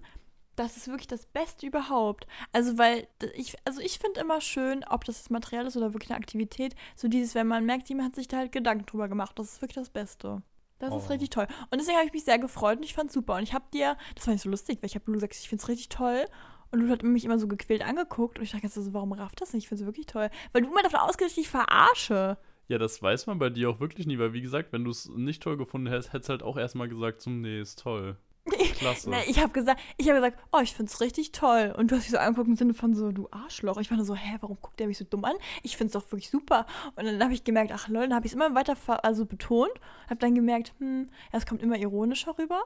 das ist wirklich das Beste überhaupt. Also, weil ich, also ich finde immer schön, ob das das Material ist oder wirklich eine Aktivität, so dieses, wenn man merkt, jemand hat sich da halt Gedanken drüber gemacht. Das ist wirklich das Beste. Das ist Oh. richtig toll. Und deswegen habe ich mich sehr gefreut und ich fand super. Und ich habe dir, das fand ich so lustig, weil ich habe gesagt, ich finde es richtig toll. Und Lulu hat mich immer so gequält angeguckt und ich dachte, so, warum rafft das nicht? Ich finde es wirklich toll. Weil du immer davon ausgehst, ich verarsche. Ja, das weiß man bei dir auch wirklich nie, weil wie gesagt, wenn du es nicht toll gefunden hättest, hättest halt auch erstmal gesagt, so, nee, ist toll. Klasse. Nee, ich habe gesagt, ich habe gesagt, oh, ich find's richtig toll. Und du hast mich so angeguckt im Sinne von so, du Arschloch. Ich war nur so, hä, warum guckt der mich so dumm an? Ich find's doch wirklich super. Und dann habe ich gemerkt, ach lol, dann habe ich es immer weiter also betont. Habe dann gemerkt, hm, ja, es kommt immer ironischer rüber.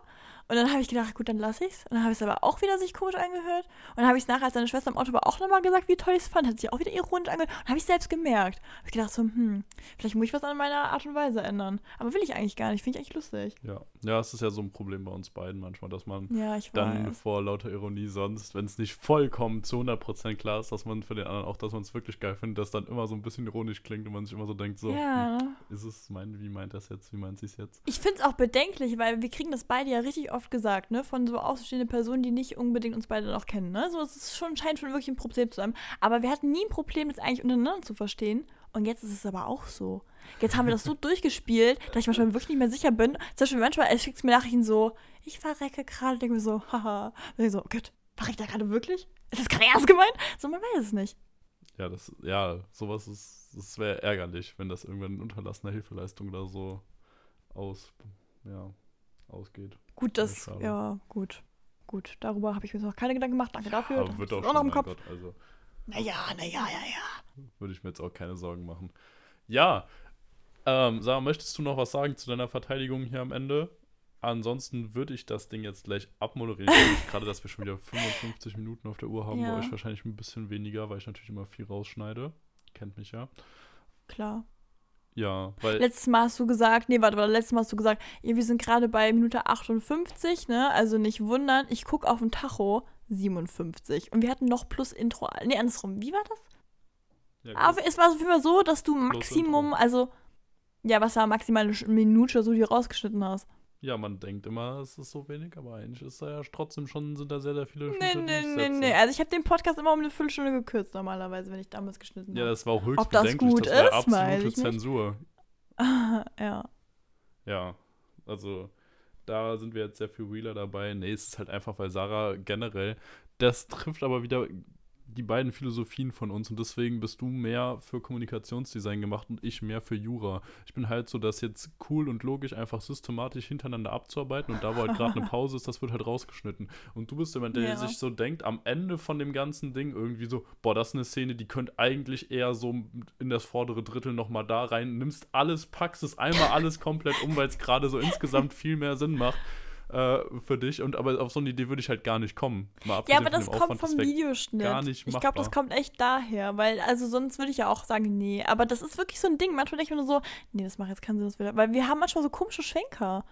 Und dann habe ich gedacht, gut, dann lass ich's. Und dann habe ich es aber auch wieder sich komisch angehört. Und dann habe ich es nachher, als seine Schwester im Auto war, auch nochmal gesagt, wie toll ich es fand. Hat sich auch wieder ironisch angehört. Und habe ich selbst gemerkt. Habe ich gedacht so, hm, vielleicht muss ich was an meiner Art und Weise ändern. Aber will ich eigentlich gar nicht. Finde ich eigentlich lustig. ja. ja, es ist ja so ein Problem bei uns beiden manchmal, dass man Ja, dann vor lauter Ironie sonst, wenn es nicht vollkommen zu 100% klar ist, dass man für den anderen auch, dass man es wirklich geil findet, dass dann immer so ein bisschen ironisch klingt und man sich immer so denkt, so, Ja, ne? ist es mein, wie meint das jetzt, wie meint sie es jetzt? Ich finde es auch bedenklich, weil wir kriegen das beide ja richtig oft gesagt, ne? Von so außenstehenden Personen, die nicht unbedingt uns beide noch kennen, ne? So, es ist schon, scheint schon wirklich ein Problem zu sein. Aber wir hatten nie ein Problem, das eigentlich untereinander zu verstehen. Und jetzt ist es aber auch so. Jetzt haben wir das so durchgespielt, dass ich manchmal wirklich nicht mehr sicher bin. Zum Beispiel manchmal er schickt mir Nachrichten so, ich verrecke gerade, denke mir so, haha. Und ich so, oh Gott, verreckt er gerade wirklich? Ist das gerade ernst gemeint? So, man weiß es nicht. Ja, das, ja, sowas ist, das wäre ärgerlich, wenn das irgendwann in unterlassener Hilfeleistung oder so aus, ja, ausgeht. Gut, das, ja, gut. Gut, darüber habe ich mir noch keine Gedanken gemacht. Danke dafür. Aber wird auch auch noch schon, im Kopf. Gott, also Naja, naja, ja, ja. würde ich mir jetzt auch keine Sorgen machen. Ja, ähm, Sarah, möchtest du noch was sagen zu deiner Verteidigung hier am Ende? Ansonsten würde ich das Ding jetzt gleich abmoderieren. Gerade, dass wir schon wieder 55 Minuten auf der Uhr haben, Ja. bei euch wahrscheinlich ein bisschen weniger, weil ich natürlich immer viel rausschneide. Kennt mich ja. Klar. Ja, weil Letztes Mal hast du gesagt, nee, warte, warte, letztes Mal hast du gesagt, wir sind gerade bei Minute 58, ne? Also nicht wundern, ich gucke auf den Tacho 57. Und wir hatten noch plus Intro. Nee, andersrum. Wie war das? ja, Aber es war auf jeden Fall so, dass du Maximum, also, ja, was war maximal eine Minute oder so, die du rausgeschnitten hast. Ja, man denkt immer, es ist so wenig, aber eigentlich ist da ja trotzdem schon, sind da sehr, sehr viele Nee, nee, nee, nee. Also ich habe den Podcast immer um eine Viertelstunde gekürzt normalerweise, wenn ich damals geschnitten Ja, habe. das war auch höchst Ob das gut das war ist, absolute. Zensur. ja. Ja, also da sind wir jetzt sehr viel realer dabei. Nee, es ist halt einfach, weil Sarah generell, das trifft aber wieder die beiden Philosophien von uns und deswegen bist du mehr für Kommunikationsdesign gemacht und ich mehr für Jura. Ich bin halt so, das jetzt cool und logisch einfach systematisch hintereinander abzuarbeiten und da, wo halt gerade eine Pause ist, das wird halt rausgeschnitten. Und du bist jemand, der Ja. sich so denkt, am Ende von dem ganzen Ding irgendwie so, boah, das ist eine Szene, die könnte eigentlich eher so in das vordere Drittel nochmal da rein, nimmst alles, packst es einmal alles komplett um, weil es gerade so insgesamt viel mehr Sinn macht äh, für dich. Und aber auf so eine Idee würde ich halt gar nicht kommen. Mal Ja, aber das kommt Aufwand, vom das Videoschnitt. gar nicht ich glaube, das kommt echt daher, weil, also sonst würde ich ja auch sagen, nee. Aber das ist wirklich so ein Ding. Manchmal denke ich mir nur so, nee, das macht jetzt keinen Sinn, das wieder. Weil wir haben manchmal so komische Schwenker.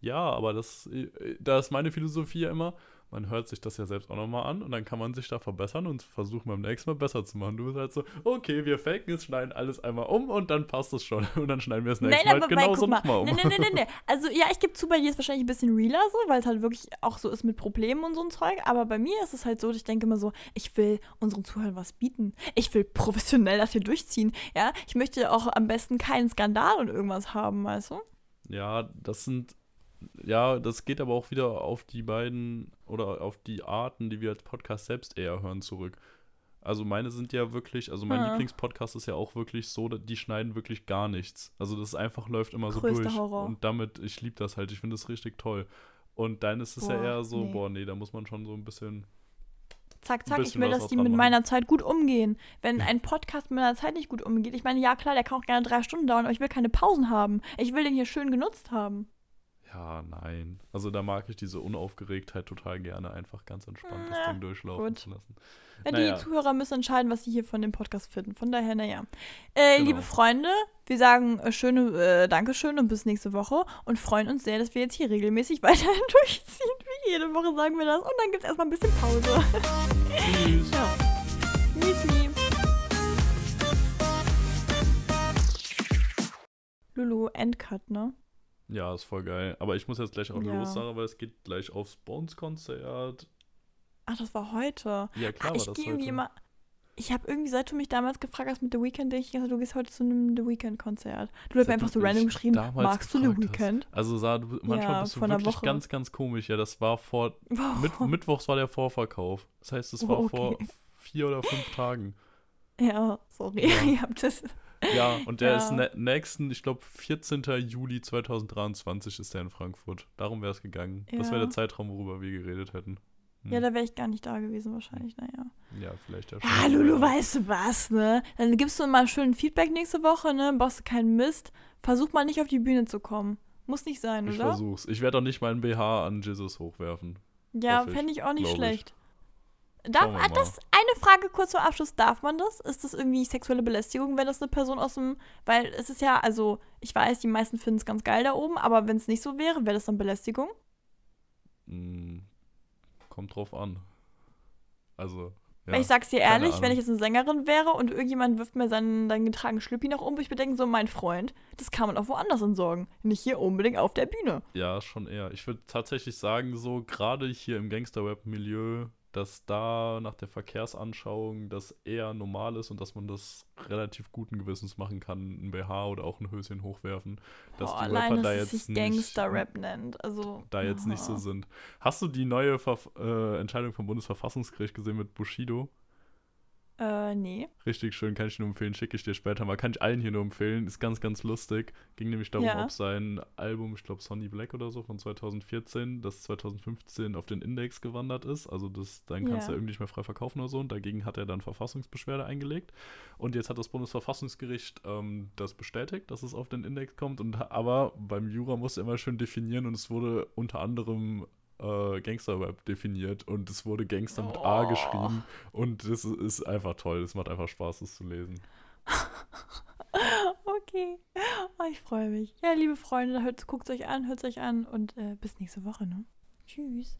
Ja, aber das, äh, da ist meine Philosophie ja immer, man hört sich das ja selbst auch nochmal an und dann kann man sich da verbessern und versuchen beim nächsten Mal besser zu machen. Du bist halt so, okay, wir faken es, schneiden alles einmal um und dann passt es schon. Und dann schneiden wir das nächste Nein, Mal halt genauso nochmal um. nee, nee, nee, nee. Also ja, ich gebe zu, bei dir ist wahrscheinlich ein bisschen realer so, weil es halt wirklich auch so ist mit Problemen und so ein Zeug. Aber bei mir ist es halt so, ich denke immer so, ich will unseren Zuhörern was bieten. Ich will professionell das hier durchziehen. Ja, ich möchte auch am besten keinen Skandal und irgendwas haben, weißt du? Ja, das sind, ja, das geht aber auch wieder auf die beiden oder auf die Arten, die wir als Podcast selbst eher hören, zurück. Also meine sind ja wirklich, also mein Ah. Lieblingspodcast ist ja auch wirklich so, die schneiden wirklich gar nichts. Also das einfach läuft immer so Größter durch. Horror. Und damit, ich liebe das halt, ich finde das richtig toll. Und dein ist es ja Boah, eher so, nee. boah, nee, da muss man schon so ein bisschen. Zack, zack, ich will, dass die mit machen. meiner Zeit gut umgehen. Wenn ein Podcast mit meiner Zeit nicht gut umgeht, ich meine, ja klar, der kann auch gerne drei Stunden dauern, aber ich will keine Pausen haben. Ich will den hier schön genutzt haben. Ja, nein. Also da mag ich diese Unaufgeregtheit total gerne, einfach ganz entspannt das Na, Ding durchlaufen gut. zu lassen. Ja, Naja. Die Zuhörer müssen entscheiden, was sie hier von dem Podcast finden. Von daher, naja. Äh, Genau. Liebe Freunde, wir sagen äh, schöne äh, Dankeschön und bis nächste Woche und freuen uns sehr, dass wir jetzt hier regelmäßig weiterhin durchziehen. Wie jede Woche sagen wir das. Und dann gibt es erstmal ein bisschen Pause. Tschüss. ja. Müsli. Lulu, Endcut, ne? Ja, ist voll geil. Aber ich muss jetzt gleich auch Ja. los, Sarah, weil es geht gleich aufs Bones-Konzert. Ach, das war heute. Ja, klar war ich das gehe heute. immer. Ich habe irgendwie, seit du mich damals gefragt hast mit The Weeknd, denke ich, also, du gehst heute zu einem The Weeknd-Konzert. Du hast mir einfach so random geschrieben, magst du The. Weeknd? Also, Sarah, du, manchmal Ja, bist du wirklich ganz, ganz komisch. Ja, das war vor. Mit, Mittwochs war der Vorverkauf. Das heißt, es Oh, war okay. vor vier oder fünf Tagen. Ja, sorry, Ja. ihr habt das. Ja, und der Ja. ist ne nächsten, ich glaube, 14. Juli 2023 ist der in Frankfurt. Darum wäre es gegangen. Das wäre Ja. der Zeitraum, worüber wir geredet hätten. Hm. Ja, da wäre ich gar nicht da gewesen, wahrscheinlich, naja. ja, vielleicht ja Ja, Lulu, weißt du was, ne? Dann gibst du mal schön Feedback nächste Woche, ne? Brauchst du keinen Mist. Versuch mal nicht auf die Bühne zu kommen. Muss nicht sein, Ich oder? versuch's. Ich werde auch nicht meinen BH an Jesus hochwerfen. Ja, ich, fände ich auch nicht glaub ich. Darf, mal. das eine Frage kurz zum Abschluss. Darf man das? Ist das irgendwie sexuelle Belästigung, wenn das eine Person aus dem. Weil es ist ja, also, ich weiß, die meisten finden es ganz geil da oben, aber wenn es nicht so wäre, wäre das dann Belästigung? Hm, kommt drauf an. Also, ja. Ich sag's dir ehrlich, wenn ich jetzt eine Sängerin wäre und irgendjemand wirft mir seinen, seinen getragenen Schlüppi nach oben, würde ich mir denken, so mein Freund, das kann man auch woanders entsorgen. Nicht hier unbedingt auf der Bühne. Ja, schon eher. Ich würde tatsächlich sagen, so gerade hier im Gangster-Rap-Milieu, dass da nach der Verkehrsanschauung das eher normal ist und dass man das relativ guten Gewissens machen kann, ein BH oder auch ein Höschen hochwerfen. Dass Boah, die allein, Rapper da jetzt sich nicht, Gangster-Rap nennt. Also, da jetzt nicht so sind. Hast du die neue Verf äh, Entscheidung vom Bundesverfassungsgericht gesehen mit Bushido? Äh, nee. Richtig schön, kann ich nur empfehlen, schicke ich dir später mal. Kann ich allen hier nur empfehlen, ist ganz, ganz lustig. Ging nämlich darum, Ja. ob sein Album, ich glaube Sonny Black oder so, von 2014, das 2015 auf den Index gewandert ist. Also das, dann kannst du Ja. irgendwie nicht mehr frei verkaufen oder so. Und dagegen hat er dann Verfassungsbeschwerde eingelegt. Und jetzt hat das Bundesverfassungsgericht ähm, das bestätigt, dass es auf den Index kommt. Und, aber beim Jura musst du immer schön definieren und es wurde unter anderem äh, Gangster-Rap definiert und es wurde Gangster mit A Oh. geschrieben und das ist einfach toll. Es macht einfach Spaß, das zu lesen. Okay. Oh, ich freue mich. Ja, liebe Freunde, guckt es euch an, hört es euch an und äh, bis nächste Woche, ne? Tschüss.